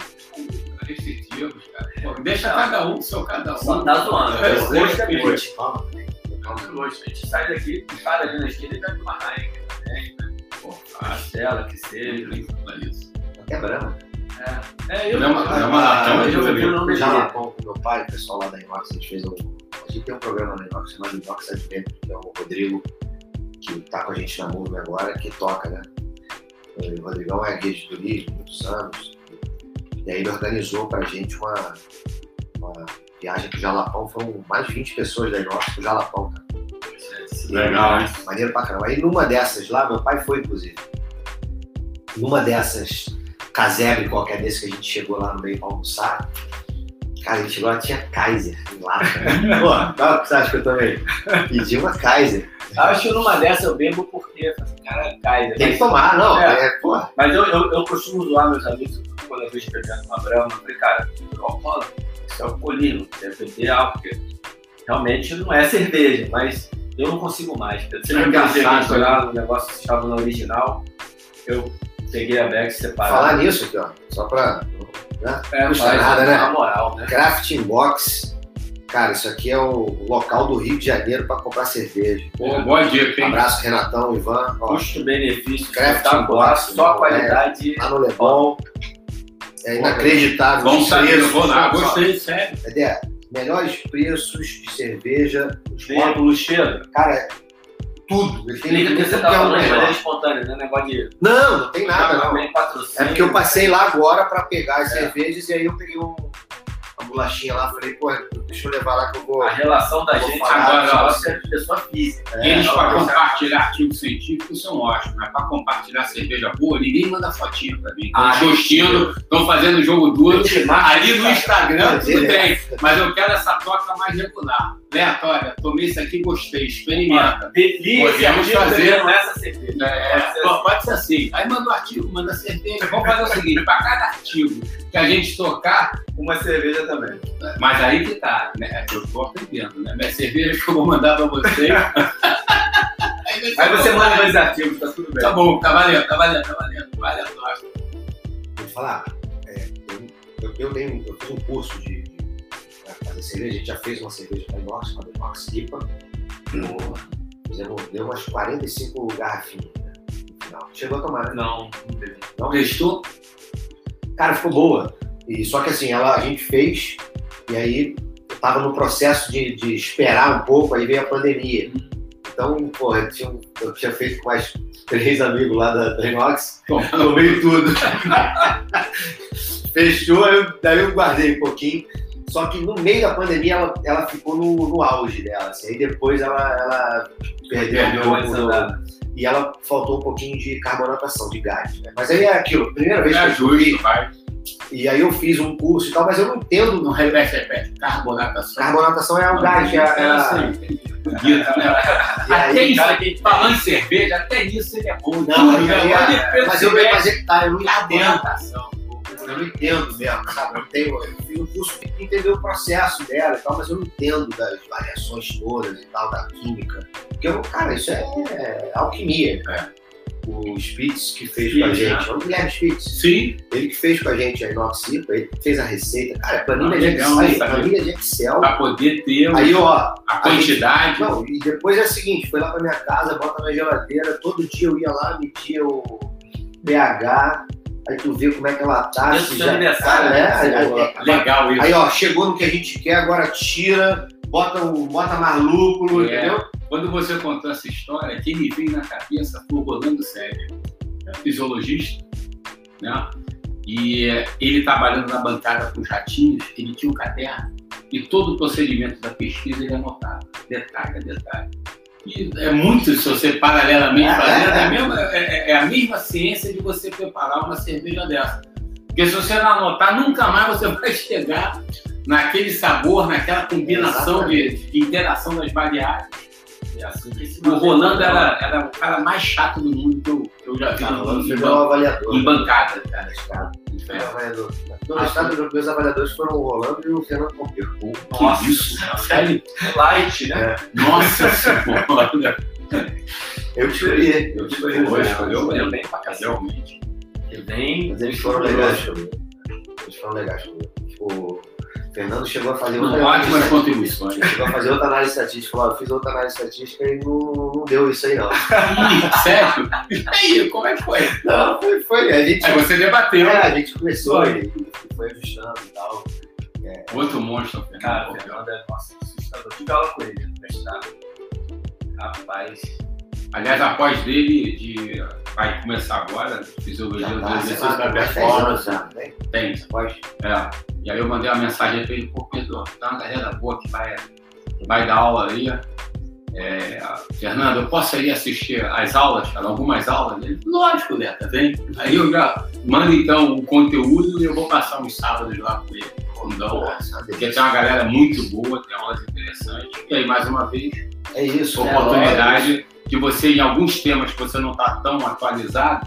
Restritivos, cara. Pô, deixa cada um seu cada Só um. tá zoando. É, Eu gosto é é, gosto. Calma, gosto. A gente sai daqui, para ali na esquina e vai pra uma Heineken também. né? Pô, Pastela, que seja. Até Brahma. É, é eu Não é uma- não é eu, eu eu, eu não No bebi. Jalapão com meu pai, o pessoal lá da Inox, a gente fez um. A gente tem um programa na Inox chamado Inox Adventure, que é o Rodrigo, que tá com a gente na Move agora, que toca, né? O Rodrigão é guia de turismo, muitos anos. E aí ele organizou pra gente uma, uma viagem pro Jalapão, foram mais de 20 pessoas da Inox pro Jalapão, cara. Legal, hein? Maneiro pra caramba. Aí numa dessas lá, meu pai foi, inclusive. Numa dessas casebre qualquer desse que a gente chegou lá no meio pra almoçar. Cara, a gente chegou lá, tinha Kaiser em lata. né? Pô, qual que você acha que eu também? Pedi uma Kaiser. Acho que numa dessa eu bebo porque, cara, né? Tem que tomar, não. É. É, Mas eu, eu, eu costumo zoar meus amigos quando eu vejo bebendo uma brama. Eu falei, cara, alcoólatra, isso é alcoolismo, deve beber álcool, porque realmente não é cerveja, mas eu não consigo mais. Você É não engraçado, olhar no negócio que estava no original, eu peguei a Beck separada. falar nisso aqui, ó. Só pra. é, custa nada, né? Na moral, né? Crafting Box. Cara, isso aqui é o local do Rio de Janeiro pra comprar cerveja. Pô, boa dica, Um hein? abraço, Renatão, Ivan. Custo-benefício, Craft espetacular, Box, só né? qualidade. lá no Leblon. É inacreditável. Vamos os saber, eu vou lá. Gostei, sério. Ideia, melhores preços de cerveja, os Tem rótulo cheiro. cara, tudo. Ele tem que você tá é um falando maneira negócio. espontânea, não é negócio de. Não, não tem nada, não. É porque eu passei lá agora pra pegar as É. cervejas e aí eu peguei um, bolachinha lá, falei, pô, deixa eu levar lá que eu vou. A relação da gente agora é de pessoa física. É, Eles, para compartilhar artigos científicos, são ótimos, mas para compartilhar cerveja boa, ninguém manda fotinha para mim. Ah, tostindo, estão fazendo jogo duro. Ali no Instagram, tudo Direto. bem, mas eu quero essa troca mais regular. Olha, tomei isso aqui, gostei, experimenta. Delícia, Podemos fazer. essa cerveja. É, pô, pode ser assim. Aí manda o artigo, manda cerveja. Vamos fazer o seguinte: para cada artigo que a gente tocar, Uma cerveja também. Mas aí que tá, né? Eu tô aprendendo, né? Minhas cervejas que eu vou mandar para vocês. aí Aí você manda dois artigos, tá tudo bem. Tá bom, tá valendo, tá valendo, tá valendo. Vale a troca. Vou te falar, é, eu, eu, eu, tenho, eu fiz um curso de, de fazer cerveja, a gente já fez uma cerveja para Inox, uma Inox IPA. No- Fizemos, deu umas 45 garrafinhas né, no final. Chegou a tomar, né? Não, não bebi. Não? Testou? Cara, ficou boa. E, só que assim, ela, a gente fez, e aí eu tava no processo de, de esperar um pouco, aí veio a pandemia. Então, porra, eu tinha, eu tinha feito com mais três amigos lá da, da Inox, tomei tudo. Fechou, eu, daí eu guardei um pouquinho. Só que no meio da pandemia ela, ela ficou no, no auge dela. Assim, aí depois ela, ela perdeu, do, da- e ela faltou um pouquinho de carbonatação, de gás. Né? Mas aí é aquilo, primeira vez que É eu fui, justo, vai. E aí eu fiz um curso e tal, mas eu não entendo. Não repete, repete. Carbonatação. Carbonatação é o gás, é, é, né? Até isso, cara, que- falando em cerveja, até nisso ele é bom. Não, Tudo, aí, né? aí, Pode mas eu, mas é que tá, eu não entendo. Carbonatação. Eu não entendo mesmo, sabe? Eu, tenho, eu fiz um curso para entender o processo dela e tal, mas eu não entendo das variações todas e tal, da química. Porque, eu, cara, isso é alquimia. O Spitz que fez com a gente, é o Guilherme Spitz, Sim, ele que fez com a gente a Inoxipa, ele fez a receita. Cara, é planilha Ah, de legal, Excel, planilha de Excel. para poder ter Aí, ó, a quantidade. não, e depois é o seguinte, foi lá pra minha casa, bota na geladeira, todo dia eu ia lá, metia o pH, aí tu vê como é que ela tá. Dentro do aniversário, é, né? aí- Legal isso. Aí, ó, chegou no que a gente quer, agora tira, bota, um, bota mais lúpulo, É. entendeu? Quando você contou essa história, quem me veio na cabeça foi o Rolando Sérgio, é fisiologista, né? E eh, ele trabalhando na bancada com os ratinhos, ele tinha um caderno e todo o procedimento da pesquisa ele anotava, detalhe a detalhe. E é muito, se você paralelamente É, fazendo, é, é, é. a mesma- é- é a mesma ciência de você preparar uma cerveja dessa. Porque se você não anotar, nunca mais você vai chegar naquele sabor, naquela combinação de, de interação das variáveis. É assim O Rolando era, era o cara mais chato do mundo que eu, que eu já vi Cara, em, o em, meu avaliador. em bancada, cara. É. avaliador. No estado, meus avaliadores foram o Rolando e o Fernando Pompeiro. Que isso? Sério? light, né? Nossa senhora. Eu escolhi, eu escolhi. Pô, escolheu Escolheu bem, bem pra cacete. realmente. Mas eles foram legais. Eles foram legais comigo. Fernando chegou a fazer outra Não, ótimas contribuições. Chegou a fazer outra análise estatística. Falou, eu fiz outra análise estatística e não, não deu isso aí, não. Sério? E aí, como é que foi? Não, foi, foi. A gente, Aí você debateu. é, a gente começou e e foi ajustando e tal. Outro monstro, Cara, o Fernando. Fernando é nossa, assustador. Tive aula com ele no mestrado. Rapaz. Aliás, após dele, de, vai começar agora, fisiologia do tá, sei exercício lá, da tem mais 10 performance. né? Tem. Pode. É. E aí eu mandei uma mensagem pra ele, pô, Pedro, tá uma galera boa que vai, que vai dar aula aí. É, Fernando, eu posso ir assistir as aulas, cara, algumas aulas? Ele, lógico, Leta, vem. Aí eu já mando então o conteúdo e eu vou passar uns sábados lá com ele. Então, Nossa, porque tem uma galera muito boa, tem aulas interessantes. E aí, mais uma vez, É isso. né? oportunidade de você, em alguns temas que você não está tão atualizado,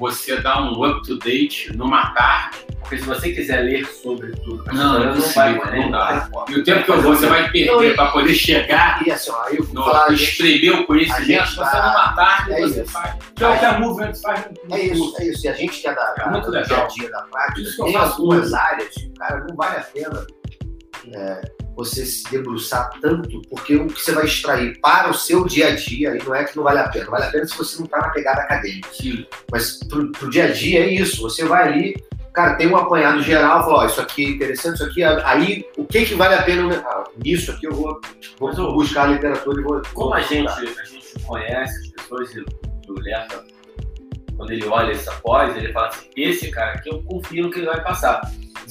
você dá um up-to-date numa tarde. Porque se você quiser ler sobre tudo, Não, não, não vai poder. não dá. vai. E o tempo que eu vou, você vai perder para poder chegar E assim, aí eu vou no espremer o conhecimento, você tá- numa tarde é você isso. faz. Que é o que a Movement faz no É isso, é isso. E a gente que é da, É da- muito do legal. dia a dia da prática, tem algumas áreas, cara, não vale a pena é, você se debruçar tanto, porque o que você vai extrair para o seu dia a dia, aí não é que não vale a pena. Vale a pena se você não está na pegada acadêmica. Sim. Mas pro, pro dia a dia é isso. Você vai ali, cara, tem um apanhado geral, fala, ó, isso aqui é interessante, isso aqui. é- Aí, o que que vale a pena? né? Ah, nisso aqui eu vou, vou buscar a literatura e vou. Como vou a gente, a gente conhece as pessoas e o Leta, quando ele olha essa pós, ele fala assim, esse cara aqui eu confio no que ele vai passar.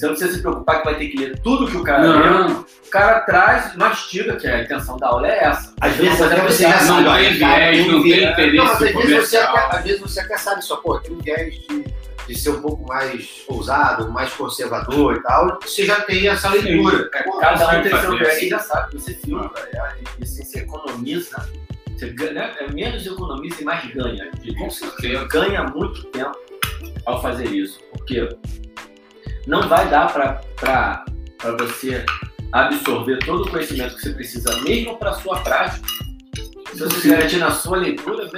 Você não precisa se preocupar que vai ter que ler tudo que o cara leu. Não, O cara traz, mastiga, que a intenção da aula é essa. Às vezes até mas você é já sabe, não tem viés, um não tem interesse Não, mas às vezes, você até, às vezes você até sabe só, pô, tem um viés de, de ser um pouco mais ousado, mais conservador e tal, você já tem essa leitura. É, Pô, cada um tem seu viés assim. e já sabe, você filtra. É, você economiza, você ganha, né? é menos economiza e mais ganha. com certeza. ganha muito tempo ao fazer isso. Porque não vai dar para você absorver todo o conhecimento que você precisa, mesmo para sua prática. Se você se garantir na sua leitura,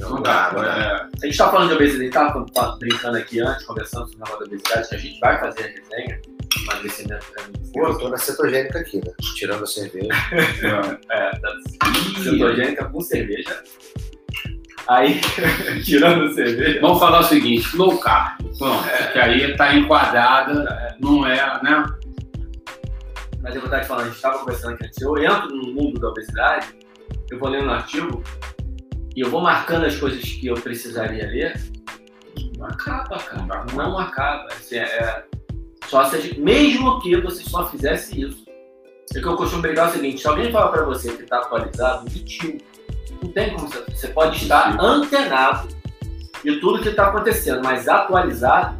Não dá. não dá. é, a gente está falando de obesidade, estava brincando aqui antes, conversando sobre o negócio da obesidade, que a gente vai fazer a resenha, emagrecimento é muito Pô, eu tô na cetogênica aqui, né? Tirando a cerveja. é. da cetogênica com cerveja. Aí, tirando cerveja, Vamos falar o seguinte, low carb. Pronto, que aí está enquadrada, não é, né? Mas eu vou estar te falando, a gente estava conversando aqui antes. Eu entro no mundo da obesidade, eu vou lendo um artigo e eu vou marcando as coisas que eu precisaria ler. Não acaba, cara. Não acaba. Assim, é, só se mesmo que você só fizesse isso. O que eu costumo brigar é o seguinte: se alguém falar pra você que tá atualizado, mentiu. Não tem como você. Você pode estar antenado de tudo que está acontecendo, mas atualizado,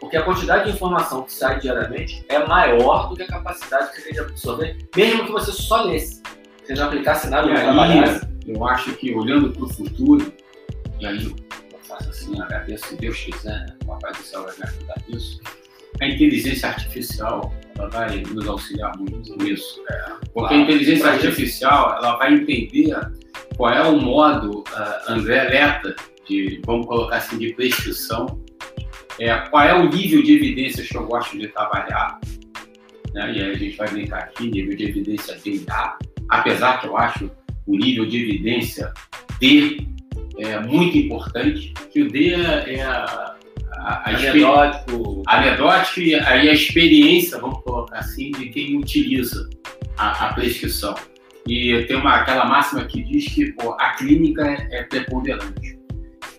porque a quantidade de informação que sai diariamente é maior do que a capacidade que você tem de absorver, mesmo que você só lesse. Você não aplicasse nada, não trabalhasse. Eu acho que olhando para o futuro, e aí eu faço assim, agradeço se Deus quiser, né? o Papai do Céu vai me ajudar nisso. A inteligência artificial ela vai nos auxiliar muito nisso. É, porque a inteligência artificial ela vai entender qual é o modo uh, André Leta de, vamos colocar assim, de prescrição, é, qual é o nível de evidências que eu gosto de trabalhar, né? e aí a gente vai brincar aqui, nível de evidência D A, apesar que eu acho o nível de evidência D é muito importante, que o D é, é a, a, anedótico. anedótico e aí a experiência, vamos colocar assim, de quem utiliza a, a prescrição. E tem uma, aquela máxima que diz que pô, a clínica é, é preponderante.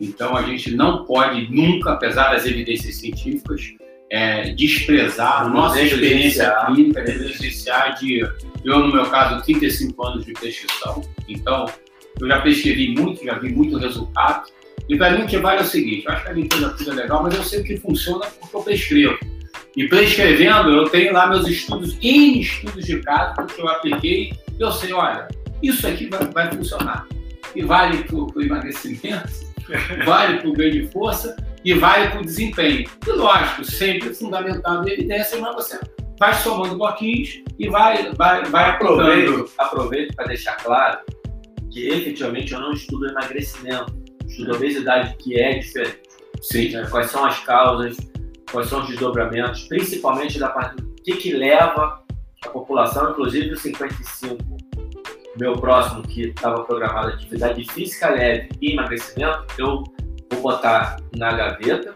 Então a gente não pode nunca, apesar das evidências científicas, é, desprezar a nossa experiência clínica, negligenciar de, eu no meu caso, 35 anos de prescrição. Então, eu já prescrevi muito, já vi muito resultado. E para mim o que vale é o seguinte, eu acho que a limpeza tudo é legal, mas eu sei que funciona porque eu prescrevo. E prescrevendo, eu tenho lá meus estudos, N estudos de caso que eu apliquei, e eu sei, olha, isso aqui vai, vai funcionar. E vale para o emagrecimento, vale para o ganho de força e vale para o desempenho. E lógico, sempre fundamentado em evidência, mas você vai somando bloquinhos e vai, vai, vai aproveito, aproveito para deixar claro que efetivamente eu não estudo emagrecimento, estudo obesidade, que é diferente. Sim. Né? Quais são as causas, quais são os desdobramentos, principalmente da parte do que, que leva a população, inclusive os 55 meu próximo que estava programado atividade física leve e emagrecimento, eu vou botar na gaveta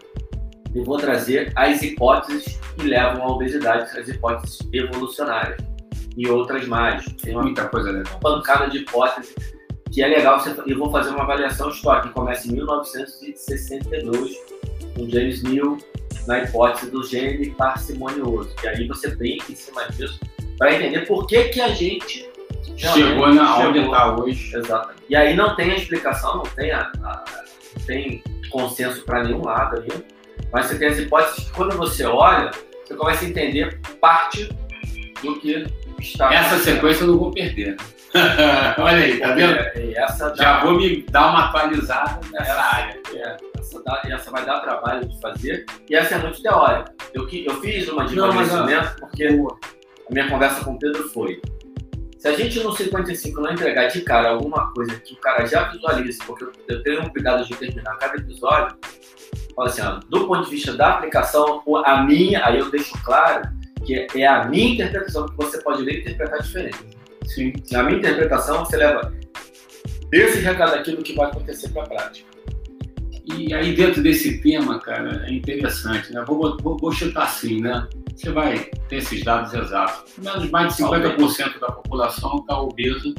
e vou trazer as hipóteses que levam à obesidade, as hipóteses evolucionárias e outras mais. Tem uma muita coisa legal. Uma bancada de hipóteses que é legal. Eu vou fazer uma avaliação histórica que começa em 1962 com James Mill na hipótese do gene parcimonioso. E aí você brinca em cima disso para entender por que, que a gente chegou na onde está hoje. Exatamente. E aí não tem a explicação, não tem, a, a não tem consenso para nenhum lado ali, mas você tem as hipóteses que quando você olha, você começa a entender parte do que está. Essa sequência eu não vou perder. olha aí, tá vendo? É, essa Já vou me dar uma atualizada nessa essa, área. É, essa, dá, essa vai dar trabalho de fazer, e essa é muito teórica. Eu, eu fiz uma de emagrecimento porque a minha conversa com o Pedro foi se a gente no 55 não entregar de cara alguma coisa que o cara já visualize, porque eu tenho um cuidado de terminar cada episódio, fala assim, ó, do ponto de vista da aplicação, a minha, aí eu deixo claro que é a minha interpretação, que você pode ler e interpretar diferente. Sim. Na minha interpretação, você leva esse recado aqui do que vai acontecer para a prática. E aí, dentro desse tema, cara, é interessante, né? Vou, vou, vou chutar assim, né? Você vai ter esses dados exatos. Menos mais de 50% da população está obesa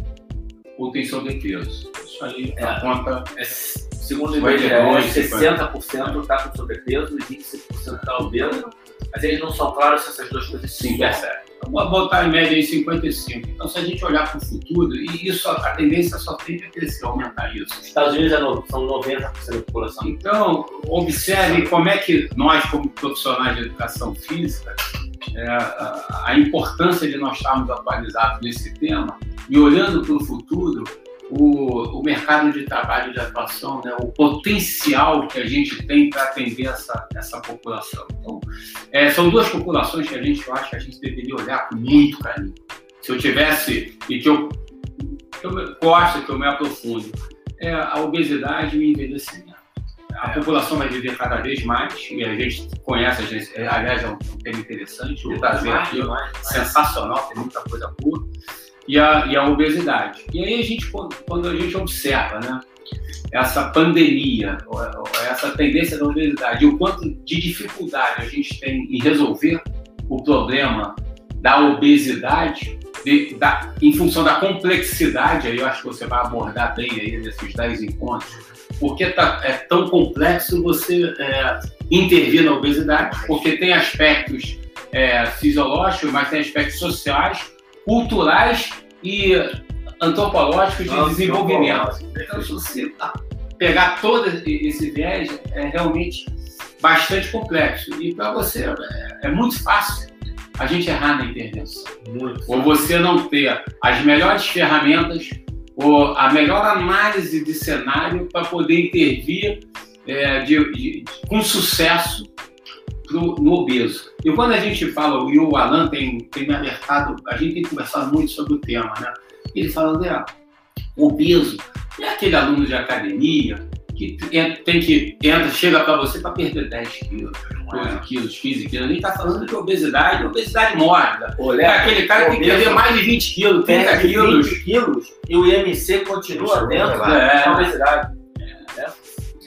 ou tem sobrepeso. Isso aí é, a conta. É, segundo o IBGE, 60% está com sobrepeso e 25% está obeso. Mas eles não são claros se essas duas coisas se percebem. Vamos botar em média em 55. Então, se a gente olhar para o futuro, e isso, a tendência só tende a crescer, aumentar isso. Os Estados Unidos é novo, são 90% da população. Então, observe como é que nós, como profissionais de educação física, é, a, a importância de nós estarmos atualizados nesse tema e olhando para o futuro, o, o, mercado de trabalho de atuação, né, o potencial que a gente tem para atender essa, essa população. Então, é, são duas populações que a gente eu acho que a gente deveria olhar com muito carinho. Se eu tivesse, e que eu, que eu gosto, que eu me aprofundo, é a obesidade e o envelhecimento. A população vai viver cada vez mais, e a gente conhece, a gente, aliás, é um, tema interessante, o Brasil aqui, sensacional, tem muita coisa boa e a, e a obesidade. E aí a gente, quando a gente observa, né, essa pandemia, essa tendência da obesidade, o quanto de dificuldade a gente tem em resolver o problema da obesidade, de, da, em função da complexidade, aí eu acho que você vai abordar bem aí nesses 10 encontros, porque tá, é tão complexo você é, intervir na obesidade, porque tem aspectos é, fisiológicos, mas tem aspectos sociais, culturais e antropológico de desenvolvimento. Então, se você pegar todo esse viés, é realmente bastante complexo. E para você é, é, muito fácil a gente errar na intervenção. Muito ou você não ter as melhores ferramentas ou a melhor análise de cenário para poder intervir é, de, de, com sucesso pro, no obeso. E quando a gente fala, e o Alan tem, tem me alertado, a gente tem conversado muito sobre o tema, né? Ele fala, André, obeso é aquele aluno de academia que tem que entra, chega para você para perder 10 quilos, 12 é. quilos, 15 quilos. A gente está falando de obesidade, obesidade mórbida. é aquele cara que tem que perder mais de 20 quilos, 30 quilos. 20 quilos e o IMC continua dentro é, da obesidade. É,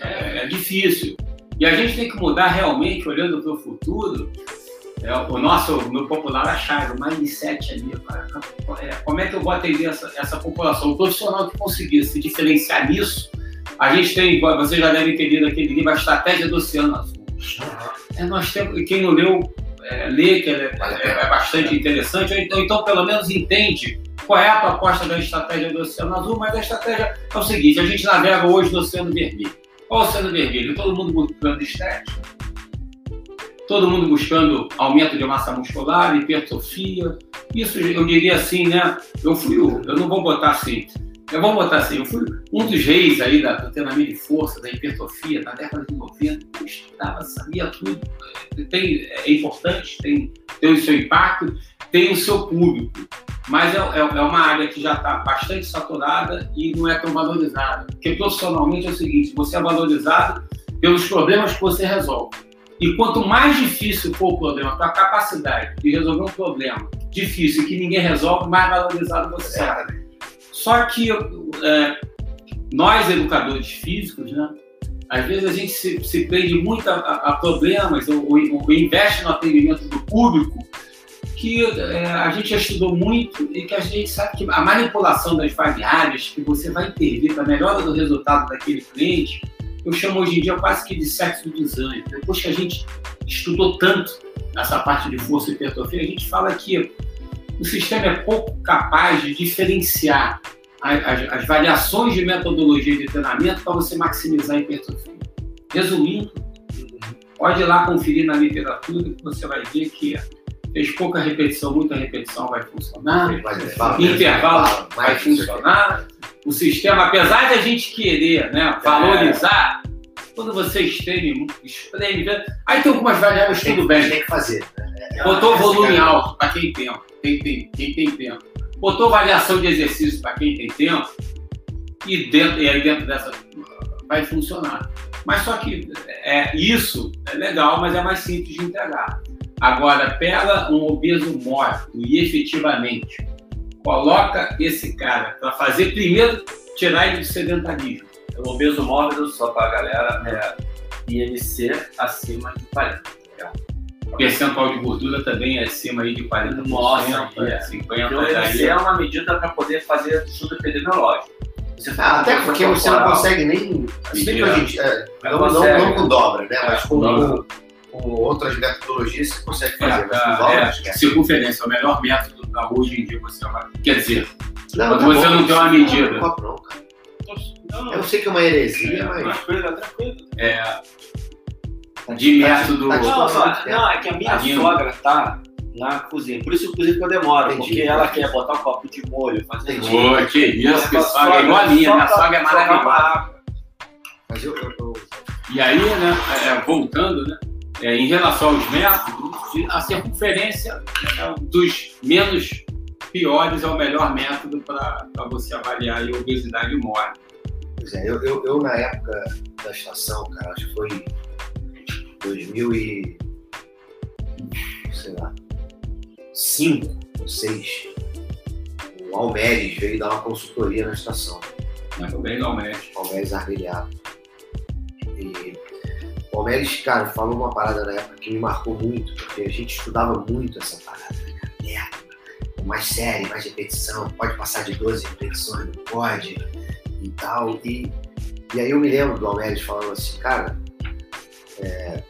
é, é difícil. E a gente tem que mudar realmente, olhando para o futuro, é, o nosso, no popular achar, o mindset ali, cara, é, como é que eu vou atender essa, essa população? O profissional que conseguir se diferenciar nisso, a gente tem, você já deve ter lido aquele livro, A Estratégia do Oceano Azul. É, nós temos, quem não leu, é, lê, que é, é, é bastante interessante, ou então, então, pelo menos entende qual é a proposta da estratégia do Oceano Azul, mas a estratégia é o seguinte, a gente navega hoje no Oceano Vermelho. Qual o Oceano Vermelho? Todo mundo buscando estética, todo mundo buscando aumento de massa muscular, hipertrofia. Isso eu diria assim, né? Eu fui, eu não vou botar assim, eu vou botar assim, eu fui um dos reis aí da, do treinamento de força, da hipertrofia, na década de 90, eu estudava, sabia tudo. Tem, é importante, tem, tem o seu impacto, tem o seu público, mas é, é, é uma área que já está bastante saturada e não é tão valorizada. Porque profissionalmente é o seguinte, você é valorizado pelos problemas que você resolve. E quanto mais difícil for o problema, a capacidade de resolver um problema difícil que ninguém resolve, mais valorizado você é. Só que é, nós, educadores físicos, né, às vezes a gente se, se prende muito a, a problemas ou, ou, investe no atendimento do público que é, a gente já estudou muito e que a gente sabe que a manipulação das variáveis que você vai intervir para a melhora do resultado daquele cliente eu chamo hoje em dia quase que de sexo design. Depois que a gente estudou tanto essa parte de força e hipertrofia, a gente fala que o sistema é pouco capaz de diferenciar as, as variações de metodologia de treinamento para você maximizar a hipertrofia. Resumindo, pode ir lá conferir na literatura que você vai ver que fez pouca repetição, muita repetição vai funcionar, intervalo vai funcionar, o sistema, apesar de a gente querer né, valorizar, é. quando você espreme, espreme, aí tem algumas variáveis, tem, tudo bem. Tem que fazer. Né? É, Botou volume alto para quem tem, quem tem, quem tem tempo. Botou variação de exercício para quem tem tempo, e, dentro, e aí dentro dessa vai funcionar. Mas só que é, isso é legal, mas é mais simples de entregar. Agora, pega um obeso morto e efetivamente coloca esse cara para fazer primeiro tirar ele do sedentarismo. O obeso móvel, só para a galera, é IMC acima de 40. O percentual de gordura também é acima aí de 40%, Nossa, é. 50%. O IMC é uma medida para poder fazer estudo epidemiológico. Ah, até porque você não consegue nem. Se bem que a gente. É, não, não, não, com dobra, né? Mas com, com, com outras metodologias você consegue fazer. É, mas com dobra, é, circunferência é o melhor método Tá, hoje em dia você vai. Quer dizer, não, quando você bom, não tem uma medida. Não, não, não, Eu sei que é uma heresia, é, mas. Tranquilo, tranquilo. É. De método. Tá, tá não, é que a minha sogra tá na cozinha. Por isso, inclusive, que eu demoro, Entendi. porque ela quer botar um copo de molho, fazer Pô, que isso, que sogra é igual a minha, minha sogra é maravilhosa. Mas eu, eu, eu... E aí, né, é, voltando, né? É, em relação aos métodos, a circunferência é dos menos piores é o melhor método para você avaliar a obesidade mórbida. Pois é, eu, eu, eu, na época da estação, cara, acho que foi 2000 e sei lá, 5 ou 6, o Almeres veio dar uma consultoria na estação. Muito bem, Almeres. Almeres Armiliado. E o cara, falou uma parada na época que me marcou muito, porque a gente estudava muito essa parada, né, mais série, mais repetição, pode passar de 12 repetições, não pode, e tal. E, e aí eu me lembro do Almeres falando assim, cara, é,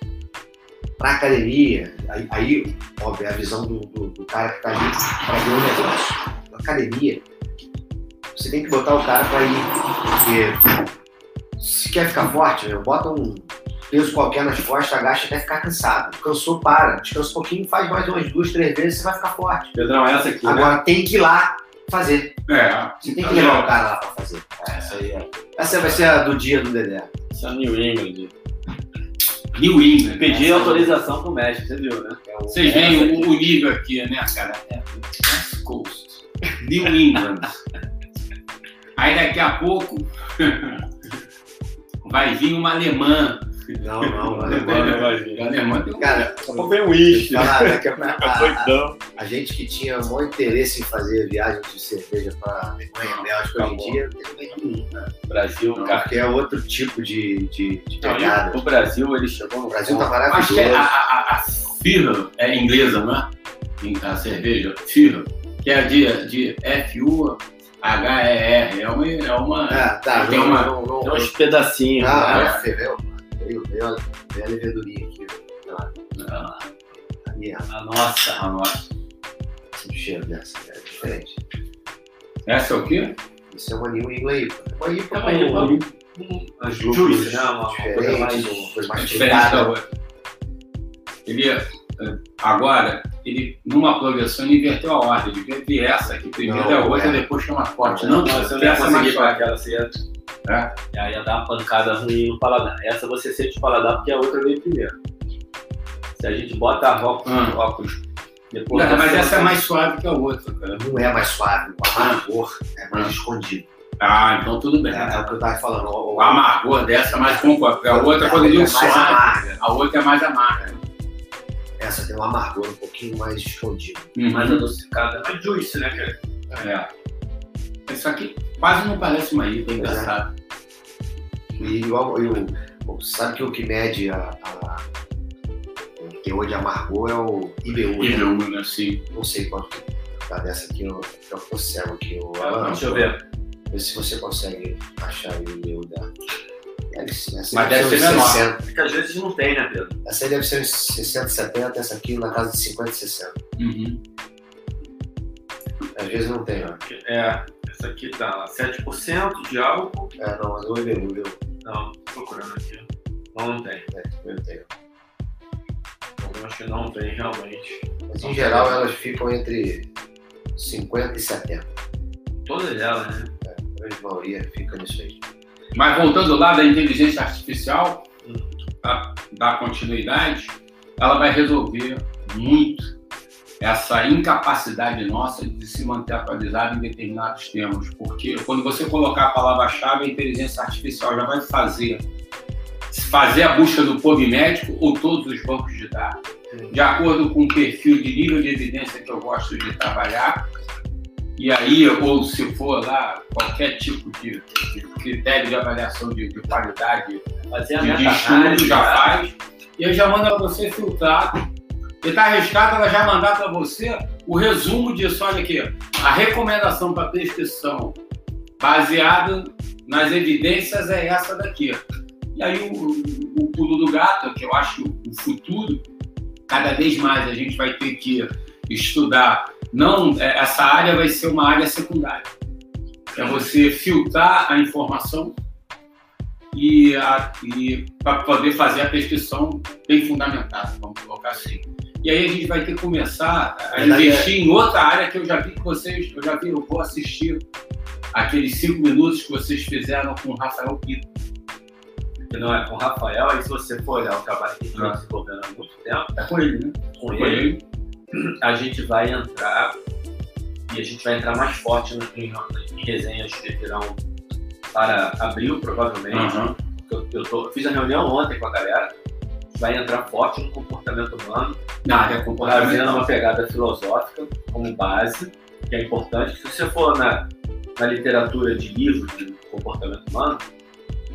pra academia, aí, aí, óbvio, é a visão do, do, do cara que tá ali pra ver o negócio. Na academia, você tem que botar o cara pra ir. Porque se quer ficar forte, meu, bota um peso qualquer nas costas, agacha até ficar cansado. Cansou, para. Descansa um pouquinho, faz mais umas duas, três vezes, você vai ficar forte. Pedrão, essa aqui. Agora né? tem que ir lá fazer. É. Você tem que levar o cara lá pra fazer. Essa aí é. Essa vai ser a do dia do Dedé. Essa é New England. New England. Pedi autorização pro mestre, você viu, né? É Vocês veem o, o nível aqui, né, cara? É West Coast. New England. Aí daqui a pouco vai vir uma alemã. Não, não, não. Não. A alemã tem um Cara, Só vem um uísque. né, que a, gente que tinha o maior interesse em fazer viagem de cerveja para Alemanha, Bélgica, hoje em dia, não tem nenhum, né? Brasil, cara. porque é outro tipo de, de, de Não, pegada. e o Brasil, ele chegou no O Brasil tá ponto- Acho que é a, maravilhoso. a, a, a Führer é inglesa, não é? A cerveja, Führer, que é de, de F-U-H-E-R. É uma. É uma Ah, tá, tem não, uma- não, não, Tem uns pedacinhos. Ah, né? é, ferveu. Veio, veio, a- veio a levedurinha aqui. Ah, Ali, ó, A nossa. a nossa. o cheiro dessa. É diferente. Essa é o quê? Isso é uma New England IPA. Uma IPA É uma IPA. as Juice, lúpulos né? Uma- coisa mais- uma coisa mais Diferente. Ele, eh, agora, ele, numa progressão, ele inverteu a ordem. Ele vir essa aqui primeiro, a outra, é. depois chama forte. Não, Não, não, você não ia é conseguir para aquela cedo. É. E aí ia dar uma pancada ruim no paladar. Essa você sente o paladar porque a outra veio primeiro. Se a gente bota a róculos, Hum. róculos depois. Não, mas essa é mais suave que a outra, cara. Não é mais suave, o amargor é mais escondido. Ah, então tudo bem. É, é o que eu tava falando. O, O amargor dessa é mais confortável. A outra, quando eu digo é mais suave, amarga. a outra é mais amarga. Essa tem um amargor um pouquinho mais escondido. mais Uhum. adocicada. Mais juice, né, cara? É. Isso aqui quase não parece uma IPA, é engraçado. E o, e o- o- sabe que o que mede a, a- o teor de amargor é o IBU, né? Nível 1, assim. Não sei quanto tá dessa aqui, eu, eu cego aqui. O, Deixa eu ver. Vê se você consegue achar o IBU da. Deve ser- Essa Mas deve deve ser menor. 60. Porque às vezes não tem, né, Pedro? Essa aí deve ser uns 60, 70, essa aqui na casa de 50, 60. Uhum. Às vezes não tem, ó. É, essa aqui tá 7% de álcool. É, não, mas o IBU, viu? Não, tô procurando aqui. Não, não tem. É, eu tenho. Eu acho que não tem, realmente. Mas em geral elas ficam entre 50 e 70. Todas elas, né? A grande maioria fica nisso aí. Mas voltando lá da inteligência artificial, para dar continuidade, ela vai resolver muito essa incapacidade nossa de se manter atualizado em determinados temas. Porque quando você colocar a palavra-chave, a inteligência artificial já vai fazer fazer a busca do PubMed ou todos os bancos de dados, de acordo com o perfil de nível de evidência que eu gosto de trabalhar. E aí, ou se for lá, qualquer tipo de, de critério de avaliação de, de qualidade Fazer a de, de estudo, já cara. faz, e aí já manda para você filtrar. E está arriscado ela já mandar para você o resumo disso. Olha aqui, a recomendação para prescrição baseada nas evidências é essa daqui. E aí o, o pulo do gato, que eu acho o futuro, cada vez mais a gente vai ter que estudar. Não, é, essa área vai ser uma área secundária. É você filtrar a informação e, e para poder fazer a prescrição bem fundamentada, vamos colocar assim. E aí a gente vai ter que começar a Verdade, investir em outra área que eu já vi que vocês, eu já vi, eu vou assistir aqueles cinco minutos que vocês fizeram com o Rafael. Que não é com o Rafael, e se você for olhar o trabalho que vem Ah. desenvolvendo há muito tempo, É com ele, né? com Com ele, ele. A gente vai entrar e a gente vai entrar mais forte no- em, em resenhas que virão para abril, provavelmente. Aham. Eu, eu tô- eu fiz a reunião ontem com a galera. Vai entrar forte no comportamento humano, Na área trazendo uma pegada filosófica como base, que é importante. Se você for na, na literatura de livros de comportamento humano,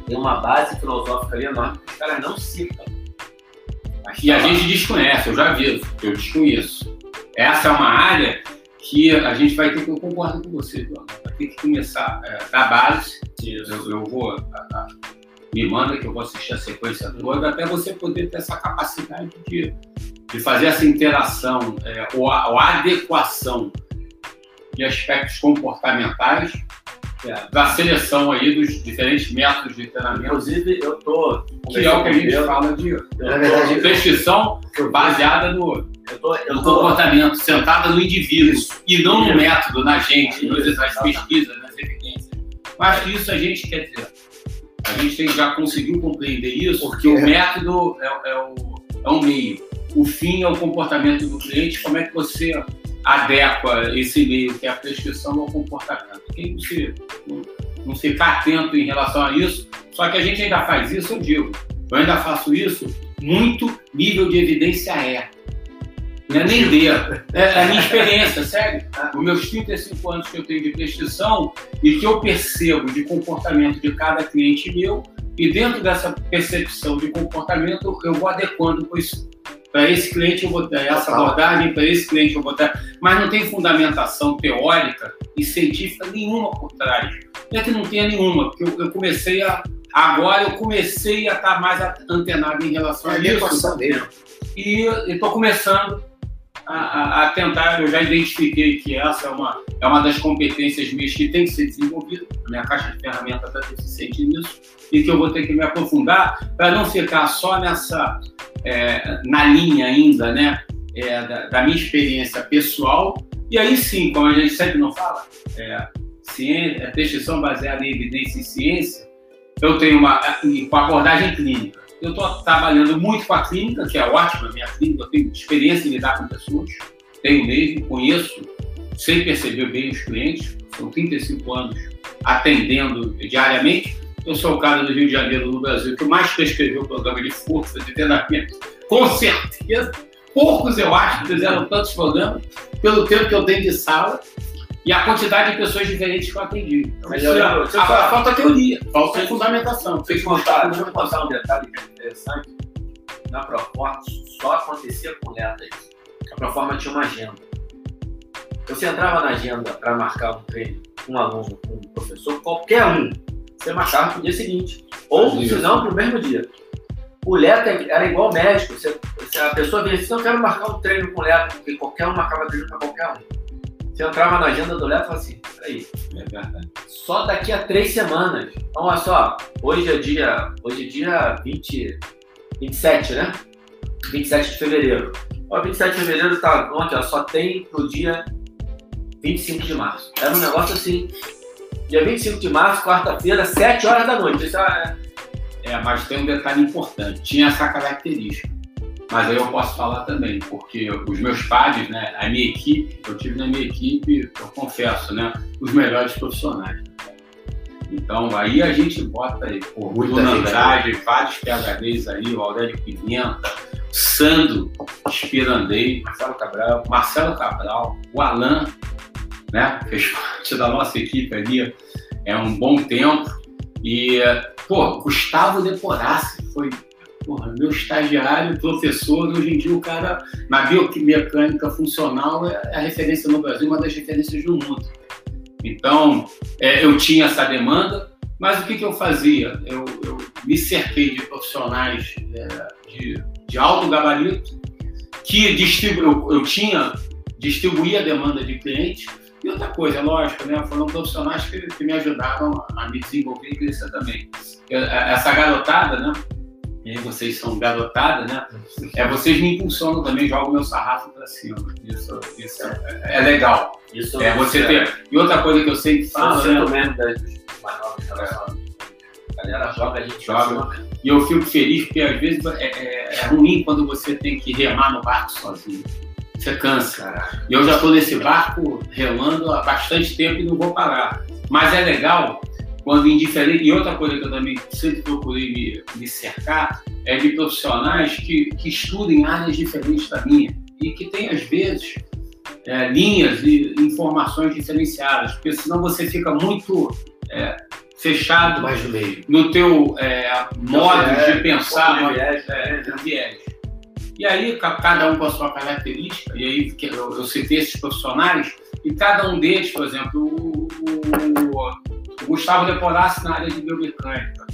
tem uma base filosófica ali enorme que os caras não citam. E a gente desconhece, eu já aviso, eu desconheço. Essa é uma área que a gente vai ter que, eu concordo com você, João, vai ter que começar é, da base. Eu, eu vou, me manda que eu vou assistir a sequência toda, até você poder ter essa capacidade de, de fazer essa interação é, ou, a, ou a adequação de aspectos comportamentais é. da seleção aí dos diferentes métodos de treinamento. Inclusive, eu tô. Que é o que a gente fala de, Na verdade, prescrição baseada no, Eu tô, eu no tô, comportamento, sentada no indivíduo e não no método, na gente, nos nas pesquisas, nas evidências. Mas isso a gente quer dizer. A gente tem- já conseguiu compreender isso, porque o método é, é o, é o meio. O fim é o comportamento do cliente, como é que você adequa esse meio, que é a prescrição ao comportamento. Quem não, se, não, não ficar atento em relação a isso, só que a gente ainda faz isso, eu digo, eu ainda faço isso, muito nível de evidência é. Não é nem D. É a minha experiência, sério. Os meus 35 anos que eu tenho de prescrição e que eu percebo de comportamento de cada cliente meu, e dentro dessa percepção de comportamento, eu vou adequando com isso. Para esse cliente eu vou dar essa abordagem, para esse cliente eu vou dar. Mas não tem fundamentação teórica e científica nenhuma por trás. Não é que não tenha nenhuma, porque eu, eu comecei a. Agora eu comecei a estar mais antenado em relação é a isso mesmo. e estou começando a, a- a tentar. Eu já identifiquei que essa é uma, é uma das competências minhas que tem que ser desenvolvida. A minha caixa de ferramentas está deficiente nisso e que eu vou ter que me aprofundar para não ficar só nessa é, na linha ainda, né, é, da, da minha experiência pessoal. E aí sim, como a gente sempre não fala, é, ciência, é prescrição baseada em evidência e ciência. Eu tenho uma com abordagem clínica. Eu estou trabalhando muito com a clínica, que é ótima, minha clínica, eu tenho experiência em lidar com pessoas, tenho mesmo, conheço, sei perceber bem os clientes, são 35 anos atendendo diariamente. Eu sou o cara do Rio de Janeiro, no Brasil, que mais prescreveu programa de força de treinamento, com certeza. Poucos, eu acho, fizeram tantos programas, pelo tempo que eu tenho de sala e a quantidade de pessoas diferentes que eu atendi. Então, Mas isso é- eu- deixa eu a- falar. falta teoria, falta Sim. fundamentação. Deixa eu contar, deixa eu contar um detalhe que é interessante. Na Proforma só acontecia com Leta isso. A Proforma tinha uma agenda. Você entrava na agenda para marcar um treino com um aluno, com um professor, qualquer um, você marcava para o dia seguinte. Ou, se não, para o mesmo dia. O Leta era igual médico. Você, se a pessoa vinha assim, não quero marcar um treino com o Leta, porque qualquer um marcava treino para qualquer um. Você entrava na agenda do Leta e falava assim, peraí, É só daqui a três semanas. Então, olha só, hoje é dia, hoje é dia 20, 27, né? 27 de fevereiro. Ó, 27 de fevereiro tá ontem, ó, só tem pro dia 25 de março. Era um negócio assim. Dia 25 de março, quarta-feira, 7 horas da noite. Isso é, É, mas tem um detalhe importante. Tinha essa característica. Mas aí eu posso falar também, porque os meus pares, né, a minha equipe, eu tive na minha equipe, eu confesso, né, os melhores profissionais. Então aí a gente bota aí, pô, Muita Andrade, vários PHDs aí, o Aurélio Pimenta, Sandro Espirandei, Marcelo Cabral. Marcelo Cabral, o Alan, né? Fez parte da nossa equipe ali é um bom tempo. E, pô, Gustavo Deporassi foi porra, meu estagiário, professor. Hoje em dia, o cara, na biomecânica funcional, é a referência no Brasil, uma das referências do mundo. Então, é, eu tinha essa demanda, mas o que, que eu fazia? Eu, eu me cerquei de profissionais é, de, de alto gabarito que distribu eu, tinha, distribuía a demanda de clientes. E outra coisa, lógico, né? Foram profissionais que, que me ajudaram a me desenvolver e crescer também. Eu, essa garotada, né? E aí vocês são garotada, né? É, vocês me impulsionam também, jogam meu sarrafo pra cima. Isso, isso é, é legal. Isso É você ter. E outra coisa que eu sempre falo, né? mesmo das mais novas gerações. A galera joga, a gente Joga. E eu fico feliz porque às vezes é, é- é ruim quando você tem que remar no barco sozinho. Você cansa. Caraca. E eu já estou nesse barco remando há bastante tempo e não vou parar. Mas é legal quando indiferente. E outra coisa que eu também sempre procurei me, me cercar é de profissionais que, que estudem áreas diferentes da minha e que tem, às vezes, é, linhas e informações diferenciadas, porque senão você fica muito é, fechado Mais do meio. no teu é, modo É, de pensar, de viés, é, né? viés. E aí, ca- cada um com a sua característica, e aí eu, eu citei esses profissionais, e cada um deles, por exemplo, o- o Gustavo Deporassi na área de biomecânica,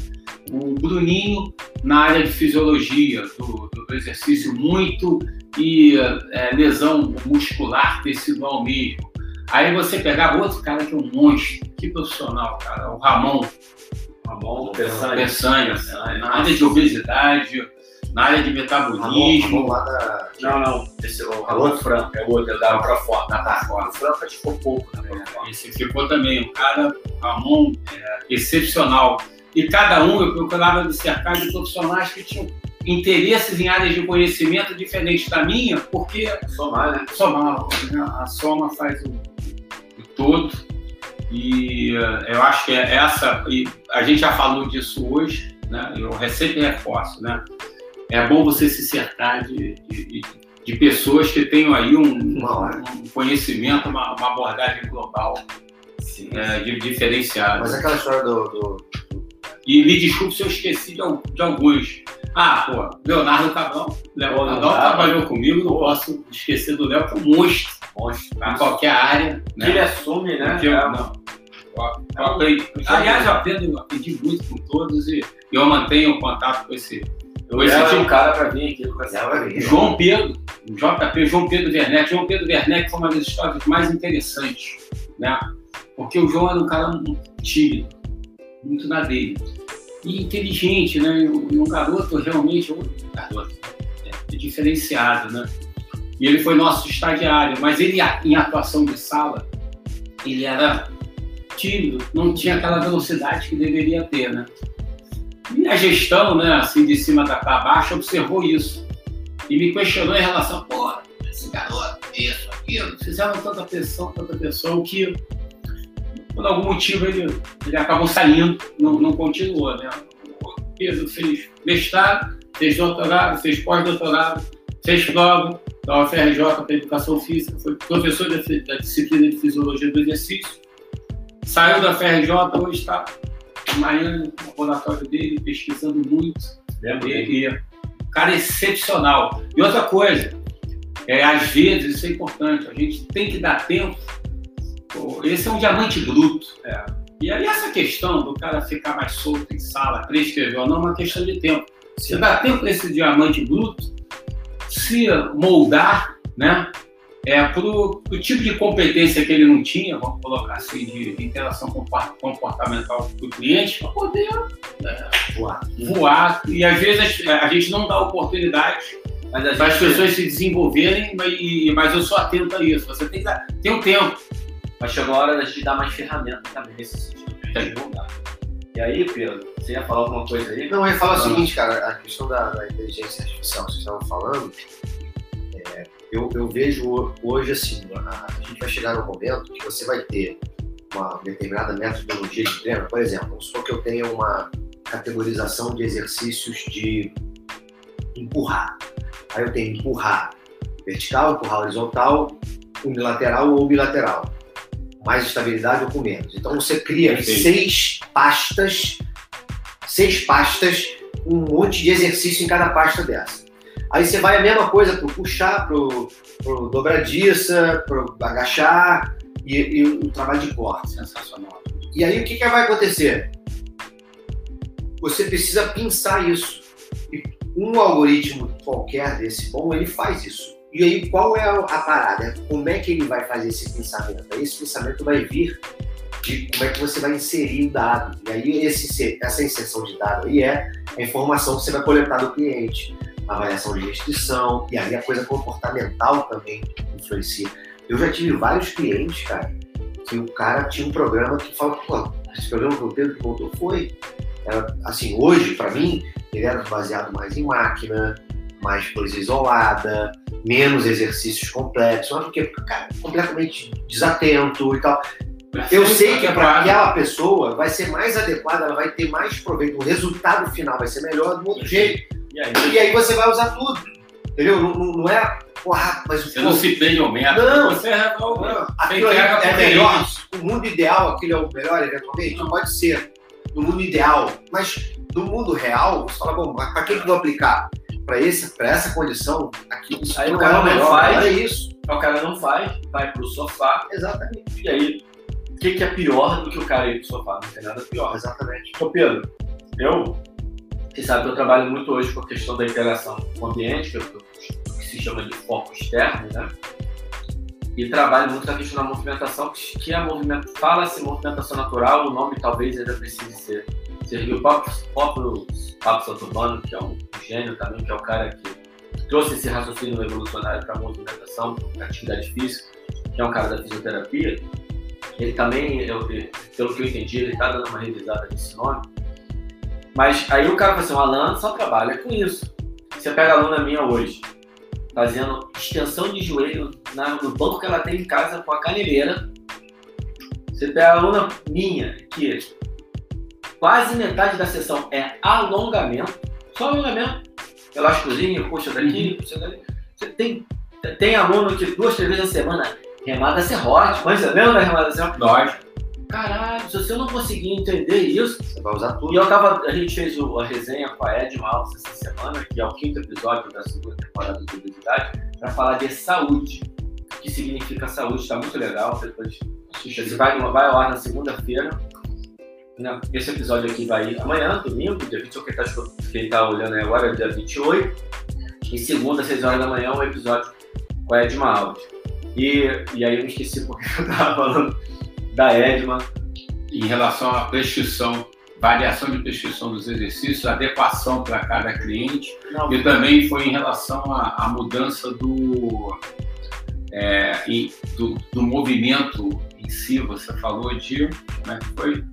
o Bruninho na área de fisiologia, do, do- do exercício muito e é, lesão muscular tecidual mesmo. Aí você pegava outro cara que é um monstro, que profissional, cara, o Ramon. Ramon Peçanha, Peçanha. na área de obesidade, na área de metabolismo. Ramon da- Não, não. Esse é o É Ramon? Franco. É o outro, é da Proforma. Da Proforma. O Franco acho que ficou pouco na Proforma. Esse ficou também, um cara, Ramon, é, excepcional. E cada um, eu procurava me cercar de profissionais que tinham interesses em áreas de conhecimento diferentes da minha, porque Somar, né? somava, né? a soma faz o, o todo. E eu acho que é essa, e a gente já falou disso hoje, né? eu sempre reforço, né? É bom você se cercar de, de, de pessoas que tenham aí um, um conhecimento, uma, uma abordagem global Sim. é, de- diferenciada. Mas aquela história do, do- E me desculpe se eu esqueci de, de alguns. Ah, pô, Leonardo Cabral. Leonardo trabalhou comigo, não Pô. posso esquecer do Léo, que é um monstro Monstro. em qualquer área. Que ele Né? assume, né? Porque É, não. Eu- eu aprendi- Aliás, eu aprendo, eu aprendi muito com todos e eu mantenho contato com esse. Eu tipo. um cara pra vir aqui vir. João Pedro, JP, João Pedro Werneck. João Pedro Werneck foi uma das histórias mais interessantes, né? Porque o João era um cara muito tímido, muito na dele. E inteligente, né? E um garoto realmente, um garoto é, diferenciado, né? E ele foi nosso estagiário, mas ele, em atuação de sala, ele era tímido, não tinha aquela velocidade que deveria ter, né? E a gestão, né, assim, de cima da para baixo, observou isso. E me questionou em relação, pô, esse garoto, isso, aquilo, fizeram tanta pressão, tanta pressão, que por algum motivo ele, ele acabou saindo, não, não continuou, né? Pedro fez mestrado, fez doutorado, fez pós-doutorado, fez prova da UFRJ para Educação Física, foi professor da, da disciplina de Fisiologia do Exercício, saiu da UFRJ, hoje está Miami, no laboratório dele, pesquisando muito, Lembra e, e, cara excepcional. E outra coisa, é, às vezes, isso é importante, a gente tem que dar tempo. Esse é um diamante bruto. É. E aí essa questão do cara ficar mais solto em sala, prescrever ou não, é uma questão de tempo. Você dá tempo para esse diamante bruto se moldar, né? É, para o tipo de competência que ele não tinha, vamos colocar assim, de, de interação comportamental com o cliente, para poder Voar. voar. E às vezes a, gente não dá oportunidade Mas para as gente- pessoas se desenvolverem, mas, e- mas eu sou atento a isso. Você tem que dar, tem um tempo. Mas chegou a hora da gente dar mais ferramentas também nesse sentido. mudar. E aí, Pedro, você ia falar alguma coisa aí? Não, eu ia falar o seguinte, cara, a questão da, da inteligência artificial que vocês estavam falando, eu, eu vejo hoje assim, a, a gente vai chegar num momento que você vai ter uma determinada metodologia de treino, por exemplo, supor que eu tenha uma categorização de exercícios de empurrar. Aí eu tenho empurrar vertical, empurrar horizontal, unilateral ou bilateral. Mais estabilidade ou com menos. Então você cria seis pastas, seis pastas, um monte de exercício em cada pasta dessa. Aí você vai a mesma coisa pro puxar, pro, pro dobradiça, pro agachar e, e o trabalho de corte. Sensacional. E aí o que, que vai acontecer? Você precisa pensar isso. E um algoritmo qualquer desse bom, ele faz isso. E aí qual é a, parada? Como é que ele vai fazer esse pensamento? Aí esse pensamento vai vir de como é que você vai inserir o dado. E aí esse, essa inserção de dado aí é a informação que você vai coletar do cliente, avaliação de restrição, e aí a coisa comportamental também influencia. Eu já tive vários clientes, cara, que o cara tinha um programa que fala, pô, esse programa que o Pedro que montou foi. Era, assim, hoje, para mim, ele era baseado mais em máquina, mais coisa isolada, menos exercícios complexos, mas porque, cara, completamente desatento e tal. Eu sei que para aquela pessoa vai ser mais adequada, ela vai ter mais proveito, o resultado final vai ser melhor do outro jeito. E aí? E aí você vai usar tudo. Entendeu? Não, não- é, porra, mas Você não se prende ao método, Não. você resolve. não, aquilo é melhor. O mundo ideal, aquilo é o melhor eventualmente? Não pode ser. No mundo ideal. Mas no mundo real, você fala, bom, mas para que, eu vou aplicar? Para essa condição, aqui, isso Aí não o cara é não melhor. faz. É isso. O cara não faz, vai pro sofá, Exatamente. e aí, o que, que é pior do que o cara ir pro sofá? Não tem nada pior. Exatamente. Ô Pedro, eu, você sabe que eu trabalho muito hoje com a questão da interação com o ambiente, que, eu- que se chama de foco externo, né? e trabalho muito na questão da movimentação, que é a movimento, fala-se movimentação natural, o nome talvez ainda precise ser serviu o próprio, Pablo Santurbano, que é um gênio também, que é o cara que trouxe esse raciocínio evolucionário para a movimentação, para atividade física, que é um cara da fisioterapia. Ele também, eu, pelo que eu entendi, ele está dando uma revisada nesse nome. Mas aí o cara fala assim, o Alan só trabalha com isso. Você pega a aluna minha hoje, fazendo extensão de joelho na, no banco que ela tem em casa com a caneleira. Você pega a aluna minha, que quase metade da sessão é alongamento, só alongamento. Elásticozinho, puxa daqui, uhum. puxa dali. Você tem, tem aluno que duas, três vezes na semana, remada serrote, mas você lembra da remada serrote? Lógico. Caralho, se você não conseguir entender isso, você vai usar tudo. E eu tava, a gente fez a resenha com a Ed Maltz essa semana, que é o quinto episódio da segunda temporada do Obesidade, para falar de saúde. O que significa saúde, está muito legal. Depois você vai, vai ao ar na segunda-feira. Esse episódio aqui vai amanhã, domingo, dia 28, quem tá, quem tá olhando agora, dia 28. E segunda, às 6 horas da manhã, um episódio com a Edma Alves. E, e aí eu me esqueci porque eu tava falando da Edma. Em relação à prescrição, variação de prescrição dos exercícios, adequação para cada cliente. Não, e também foi em relação à, à mudança do, é, do, do, movimento em si. Você falou de. Como é que foi?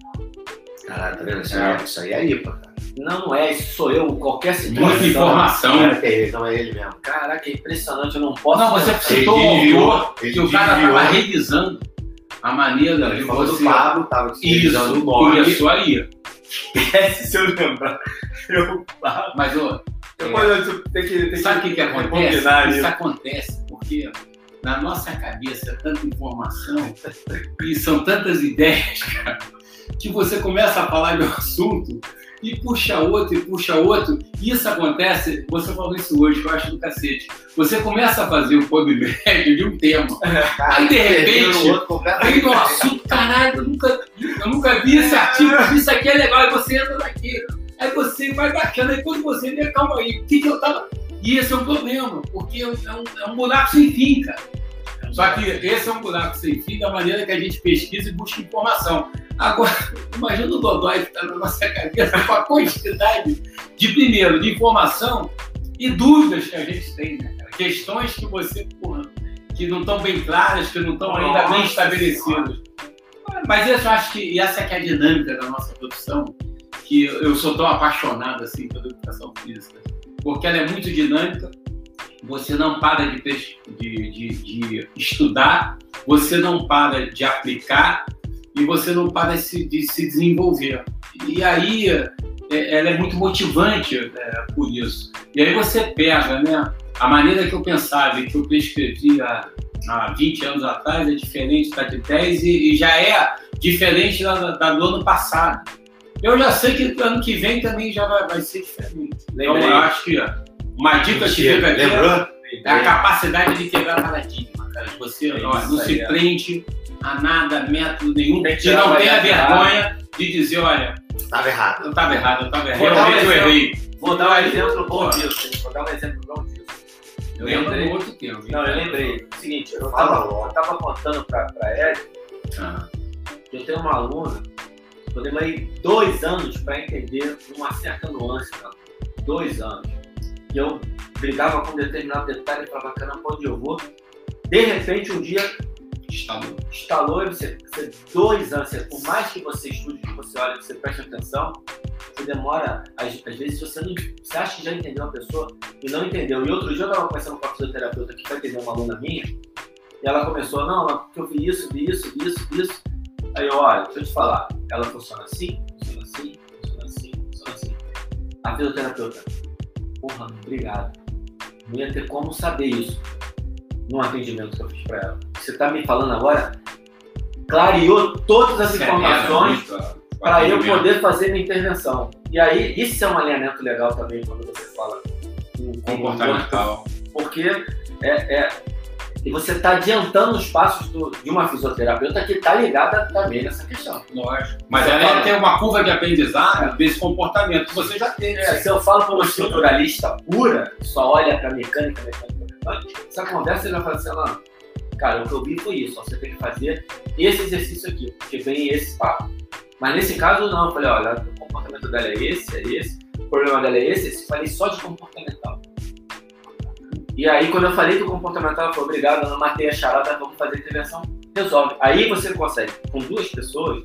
Caralho, tá vendo? Isso, é. aí, isso aí é IPA, cara. Não, não é, isso sou eu, qualquer situação. Muita informação. Cara, é ele, então é ele mesmo. Caraca, é impressionante, eu não posso. Não, você citou que o cara estava revisando a maneira ele de falou do Pablo, tava revisando o nome. Começou aí. Esquece se eu lembrar. Eu, Mas, ô, é, tem que, tem sabe o que, que acontece? Isso aí. acontece porque na nossa cabeça é tanta informação e são tantas ideias, cara que você começa a falar de um assunto e puxa outro, e puxa outro. Isso acontece, você falou isso hoje, que eu acho do cacete. Você começa a fazer um pub médio de um tema. Aí de repente, aí no assunto, caralho, eu nunca, eu nunca vi esse artigo, isso aqui é legal, aí você entra daqui. Aí você vai bacana, aí quando você vê, calma aí, o que, que eu tava. E esse é um problema, porque é um, é um buraco sem fim, cara. Só que esse é um buraco sem fim da maneira que a gente pesquisa e busca informação. Agora, imagina o Dodói que está na nossa cabeça com a quantidade de, primeiro, de informação e dúvidas que a gente tem, né, Questões que você, porra, que não estão bem claras, que não estão ainda bem estabelecidas. Mas eu acho que essa que é a dinâmica da nossa profissão, que eu sou tão apaixonado assim pela educação física, porque ela é muito dinâmica, você não para de, de, de, de estudar, você não para de aplicar e você não para de se, de se desenvolver. E aí é, ela é muito motivante é, por isso. E aí você pega, né? A maneira que eu pensava e que eu prescrevi há, há 20 anos atrás é diferente da de 10 e, e já é diferente da, da, do ano passado. Eu já sei que ano que vem também já vai, vai ser diferente. Lembrei. Então eu acho que uma dica que fica aqui é a capacidade de quebrar paradigma, cara. Você é não, não se prende a nada, método nenhum, e não tenha vergonha de dizer, olha, estava errado. Eu estava errado, eu estava errado. Vou Realmente eu errei. Vou dar um exemplo bom disso. Vou dar um exemplo bom disso. Eu lembrei. Outro tempo, não, eu lembrei. O eu estava contando para a Ed ah. que eu tenho uma aluna que eu demorei dois anos para entender uma certa nuance, dois anos. E eu brigava com um determinado detalhe e falava, caramba, onde eu vou? De repente, um dia instalou. Instalou e você, você dois anos, você, por mais que você estude, que você olhe, que você preste atenção, você demora, às, às vezes você, não, você acha que já entendeu uma pessoa e não entendeu. E outro dia eu estava conversando com a fisioterapeuta que vai entender uma aluna minha, e ela começou, não, porque eu vi isso, vi isso, vi isso, vi isso. Aí eu, olha, deixa eu te falar, ela funciona assim, funciona assim, funciona assim, funciona assim. A fisioterapeuta, porra, obrigado. Não ia ter como saber isso no atendimento que eu fiz para ela. Você está me falando agora, clareou todas as informações para eu poder fazer minha intervenção. E aí, isso é um alinhamento legal também quando você fala comportamental. Porque é, é, você está adiantando os passos do, de uma fisioterapeuta que está ligada também nessa questão. Lógico. Mas ela fala... tem uma curva de aprendizado desse comportamento que você já tem. É, se eu falo para uma estruturalista pura, que só olha para mecânica, mecânica, mecânica, essa conversa ele vai falar assim, cara, o que eu vi foi isso, ó, você tem que fazer esse exercício aqui, porque vem esse papo. Mas nesse caso não, eu falei, olha, o comportamento dela é esse, é esse, o problema dela é esse, esse. falei só de comportamental. E aí quando eu falei do comportamental, ela falou, obrigado, eu não matei a charada, vamos fazer intervenção, resolve. Aí você consegue, com duas pessoas,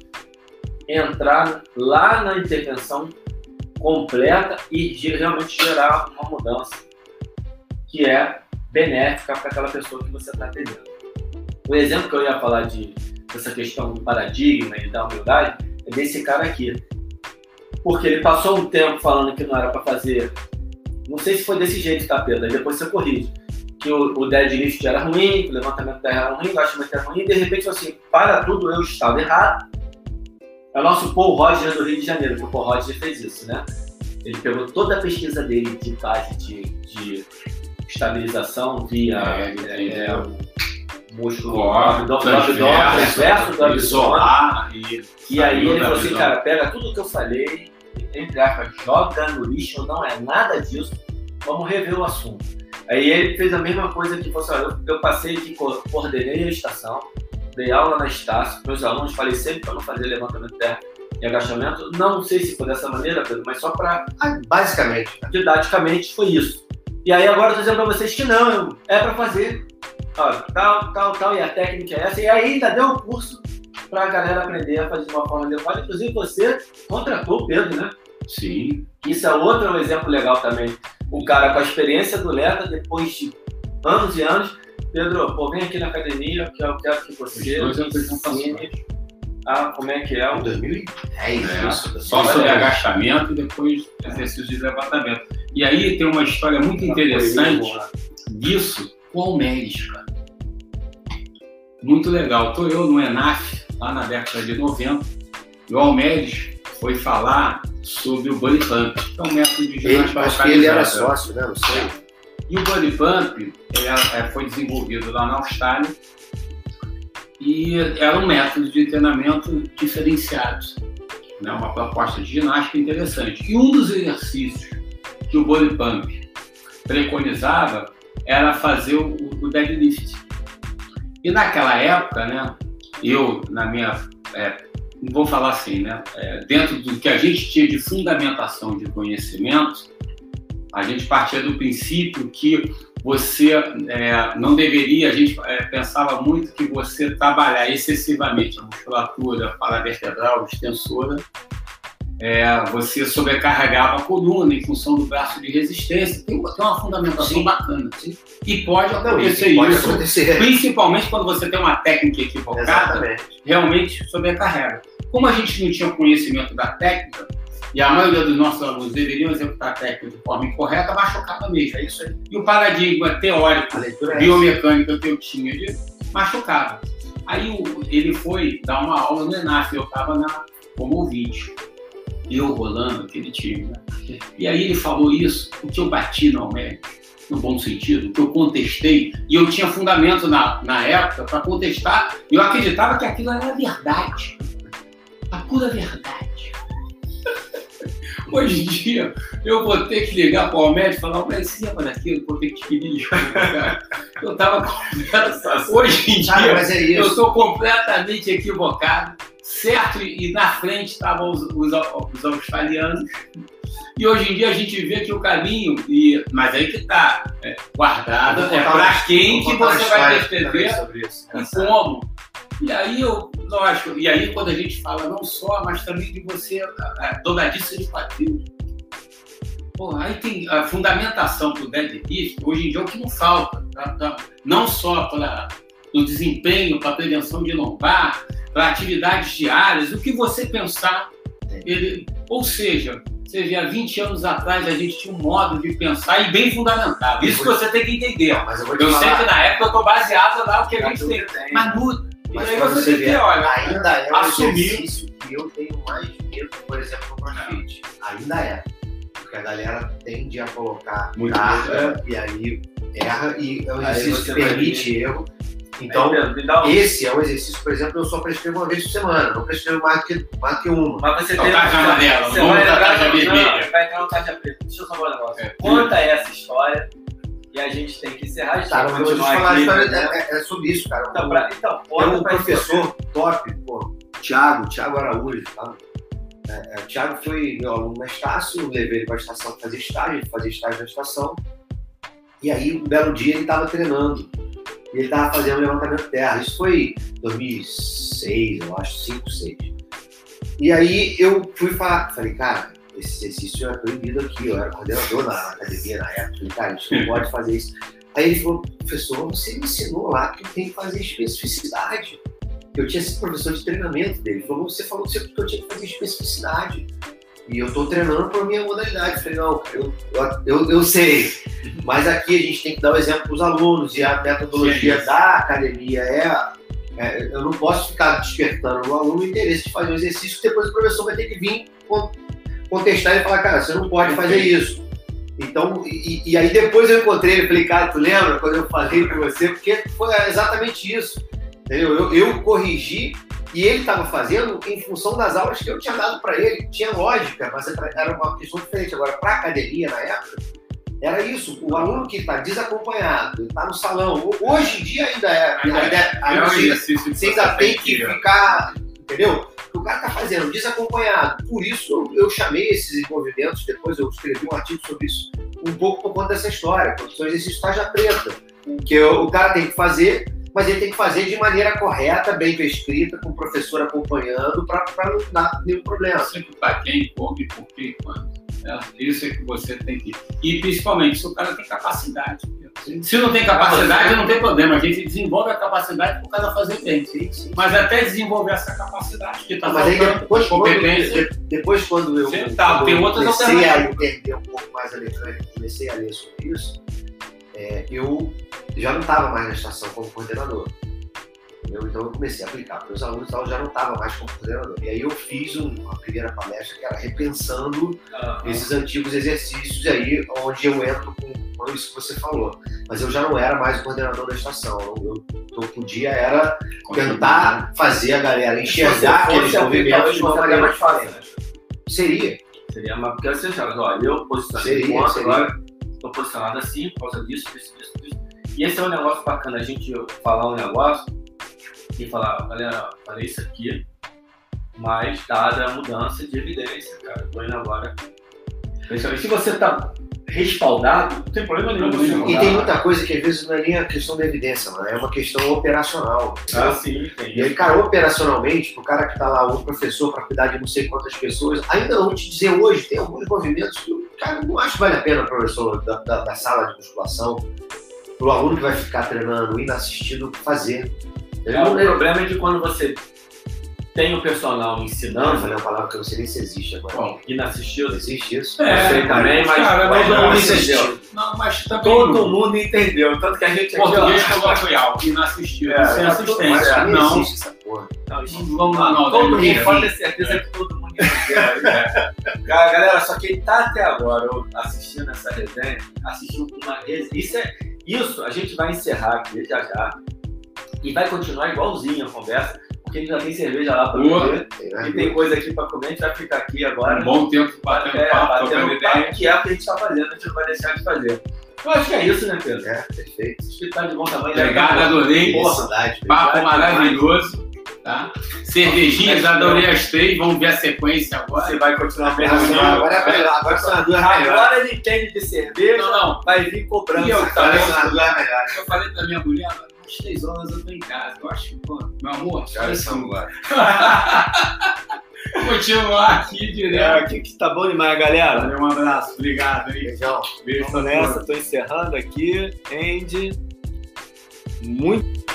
entrar lá na intervenção completa e realmente gerar uma mudança que é benéfica para aquela pessoa que você está atendendo. O exemplo que eu ia falar de dessa questão do paradigma e da humildade é desse cara aqui. Porque ele passou um tempo falando que não era para fazer. Não sei se foi desse jeito, tá, Pedro? Aí depois você corrige. Que o, o deadlift era ruim, que o levantamento da era ruim, o agachamento era ruim, e de repente assim, para tudo, eu estava errado. É o nosso Paul Roger do Rio de Janeiro, que o Paul Roger fez isso, né? Ele pegou toda a pesquisa dele de base de, de estabilização via é, é, é, músculo do abdômen, transverso do abdômen. E, aí ele falou assim, cara, pega tudo que eu falei, entre aspas, joga no lixo, não é nada disso, vamos rever o assunto. Aí ele fez a mesma coisa que você, eu, eu passei que coordenei a estação, dei aula na Estácio, meus alunos falei sempre para não fazer levantamento de terra e agachamento. Não sei se foi dessa maneira, Pedro, mas só para. Ah, basicamente. Didaticamente foi isso. E aí agora eu tô dizendo para vocês que não, é para fazer. Tal, tal, tal, e a técnica é essa. E aí ainda deu um curso para a galera aprender a fazer de uma forma adequada. Inclusive você contratou o Pedro, né? Sim. Isso é outro exemplo legal também. O cara com a experiência do Leta, depois de anos e anos, Pedro, pô, vem aqui na academia, que eu quero que você ensine a como é que é o 2010, é, isso. Só sobre agachamento e depois exercício de levantamento. E aí tem uma história muito interessante disso o Almeres, cara. Muito legal. Estou eu no ENAF, lá na década de 90, e o Almeres foi falar sobre o body pump, que é um método de ginástica Acho que ele era sócio, né? Não sei. E o body pump é, é, foi desenvolvido lá na Austrália e era um método de treinamento diferenciado, né? uma proposta de ginástica interessante. E um dos exercícios que o body pump preconizava era fazer o, o deadlift. E naquela época, né, eu, na minha. É, vou falar assim, né, é, dentro do que a gente tinha de fundamentação de conhecimento, a gente partia do princípio que você é, não deveria, a gente é, pensava muito que você trabalhar excessivamente a musculatura paravertebral, extensora, é, você sobrecarregava a coluna em função do braço de resistência. Tem, tem uma fundamentação sim. bacana. Sim. E pode acontecer pode isso, acontecer. principalmente quando você tem uma técnica equivocada, Exatamente. realmente sobrecarrega. Como a gente não tinha conhecimento da técnica, e a maioria dos nossos alunos deveriam executar a técnica de forma incorreta, machucava mesmo. É isso aí. E o paradigma teórico, é biomecânica que eu tinha de machucava. Aí ele foi dar uma aula no ENAF, eu estava como ouvinte eu rolando aquele time. Né? E aí ele falou isso, o que eu bati no Almeida, no bom sentido, o que eu contestei, e eu tinha fundamento na, na época para contestar, e eu acreditava que aquilo era verdade. A pura verdade. Hoje em dia, eu vou ter que ligar para o Almeida e falar, Almeida, se lembra daquilo, vou ter que te pedir desculpa, cara. Eu estava Hoje em dia, ah, é eu estou completamente equivocado certo e na frente estavam os, os, os, australianos. E hoje em dia a gente vê que o caminho, e, mas aí que está é, guardado, é para quem que você vai descrever e como. E aí, eu, lógico, e aí quando a gente fala não só, mas também de você, a, dobradiça de quadril. Pô, aí tem a fundamentação para o deadlift, hoje em dia é o que não falta. Tá, tá, não só para o desempenho, para a prevenção de lombar, para atividades diárias, o que você pensar. Ele, ou seja, você vê há 20 anos atrás a gente tinha um modo de pensar e bem fundamentado. Isso que você tem que entender. Mas eu, eu sei que na época eu estou baseado lá o que a gente tem. tem. Mas muda. Mas aí você, tem que ter, olha, ainda é um assumir. exercício que eu tenho mais medo, por exemplo, no CrossFit. Ainda é. Porque a galera tende a colocar Muito carga é. e aí erra e é um exercício que permite erro então, esse é um exercício, por exemplo, eu só prescrevo uma vez por semana, não prescrevo mais que, mais que uma. Mas você então, tem. Tarja amarela, você vai entrar, tarja vermelha. Vai entrar no tarja preta. Deixa eu só falar um negócio. É. Conta essa história E a gente tem que encerrar, a gente Tá, vai mas eu continuar falar a aqui, história, né? é, é sobre isso, cara. Então, Um- pra, então Tem conta um pra professor top, pô, Thiago, Thiago Araújo, tá? É, é, o Thiago foi meu aluno na Estácio, eu levei ele para a estação fazer estágio, ele fazia estágio na estação. E aí, um belo dia, ele estava treinando. E ele estava fazendo levantamento de terra. Isso foi 2006, eu acho, 5, 6. E aí eu fui falar, falei, cara, esse exercício é proibido aqui, eu era coordenador na academia na época, falei, cara, a gente não pode fazer isso. Aí ele falou, professor, você me ensinou lá que tenho que fazer especificidade. Eu tinha sido professor de treinamento dele. Ele falou, você falou que eu tinha que fazer especificidade. E eu estou treinando por minha modalidade. Eu falei, não, eu, eu, eu sei. Mas aqui a gente tem que dar o exemplo para os alunos. E a metodologia Sim. da academia é, é, Eu não posso ficar despertando no aluno o interesse de fazer um exercício que depois o professor vai ter que vir con- contestar e falar, cara, você não pode fazer isso. Então, e, e aí depois eu encontrei ele falei, cara, tu lembra quando eu falei com você? Porque foi exatamente isso. Entendeu? Eu, eu corrigi e ele estava fazendo em função das aulas que eu tinha dado para ele. Tinha lógica, mas era uma questão diferente. Agora, para a academia, na época, era isso. O aluno que está desacompanhado, está no salão. Hoje em dia ainda é. Ainda ainda, É ainda um você, ainda tem que ficar. Entendeu? O cara está fazendo desacompanhado. Por isso eu, eu chamei esses movimentos. Depois eu escrevi um artigo sobre isso. Um pouco por conta dessa história. Porque são exercícios tarja preta. Que o cara tem que fazer mas ele tem que fazer de maneira correta, bem prescrita, com o professor acompanhando, para não dar nenhum problema. sempre para quem, como, e por que e quando. né? Isso é que você tem que. E principalmente se o cara tem capacidade. Se não tem capacidade, não tem problema. A gente desenvolve a capacidade para o cara fazer bem. Mas até desenvolver essa capacidade que está faltando, depois, quando, competência. de- depois quando eu, Sim, tá, quando tem eu outras comecei a entender um pouco mais a comecei a ler sobre isso, é, eu já não estava mais na estação como coordenador. Entendeu? Então eu comecei a aplicar para os alunos, então eu já não estava mais como coordenador. E aí eu fiz um- uma primeira palestra que era repensando Ah, esses antigos exercícios aí, onde eu entro com, isso que você falou. Mas eu já não era mais o coordenador da estação. Eu, eu, eu podia era tentar fazer a galera enxergar aqueles movimentos de uma maneira mais fácil? Seria. Seria uma porque você já, olha, eu posicionei Seria, seria. agora estou posicionado assim por causa disso, disso, disso, disso. E esse é um negócio bacana, a gente falar um negócio e falar, galera, falei isso aqui, mas dada a mudança de evidência, cara, tô indo agora. Principalmente Se você tá respaldado, não tem problema nenhum você E tem muita coisa que às vezes não é nem a questão da evidência, mano, é uma questão operacional. Ah, sim, tem E aí, cara, operacionalmente, pro cara que tá lá, um professor para cuidar de não sei quantas pessoas, ainda vou te dizer hoje, tem alguns movimentos que o cara não acho que vale a pena, professor, da, da, da sala de musculação, pro aluno que vai ficar treinando, indo assistindo, fazer. É, o problema é de quando você tem o personal Não, ensinando, falei uma palavra que eu não sei nem se existe agora. Bom, inassistido, Não existe isso? É, eu sei também, mas, cara, mas todo não mundo entendeu. Não, mas também. Todo mundo entendeu, tanto que a gente Português coloquial, inassistível, É, sem é, assistência. Mas é, não, não, existe essa porra. Não, isso- vamos lá, não. todo mundo pode ter certeza que todo mundo entendeu. né? Cara, Galera, só quem tá até agora assistindo essa resenha, assistiu com uma resenha. Isso, é, isso a gente vai encerrar aqui já já e vai continuar igualzinho a conversa, porque a gente já tem cerveja lá pra Boa. né? e tem coisa aqui pra comer, a gente vai ficar aqui agora. Um bom tempo batendo É, papo, batendo ideia. papo, que é o que a gente tá fazendo, a gente não vai deixar de fazer. Eu acho que é isso, né, Pedro? É, perfeito. Acho que tá de bom tamanho. Obrigado, adorei. Porra, Felicidade. Papo maravilhoso. Tá? Cervejinhas, adorei as três. Vamos ver a sequência agora. Você vai continuar Agora, perguntando. agora, agora, agora são as duas melhores. Agora ele entende de cerveja, Não, não. vai vir cobrando. E eu, cara, Agora cabeça. são as duas melhores. Eu falei pra minha mulher, às três horas eu tô em casa. Eu acho que, pô, meu amor, Que horas são agora? Continuar aqui É, direto. aqui que tá bom demais, galera. Valeu, um abraço. Obrigado, hein? Beijão. Beijo Vamos pra nessa, tô encerrando aqui. Andy, muito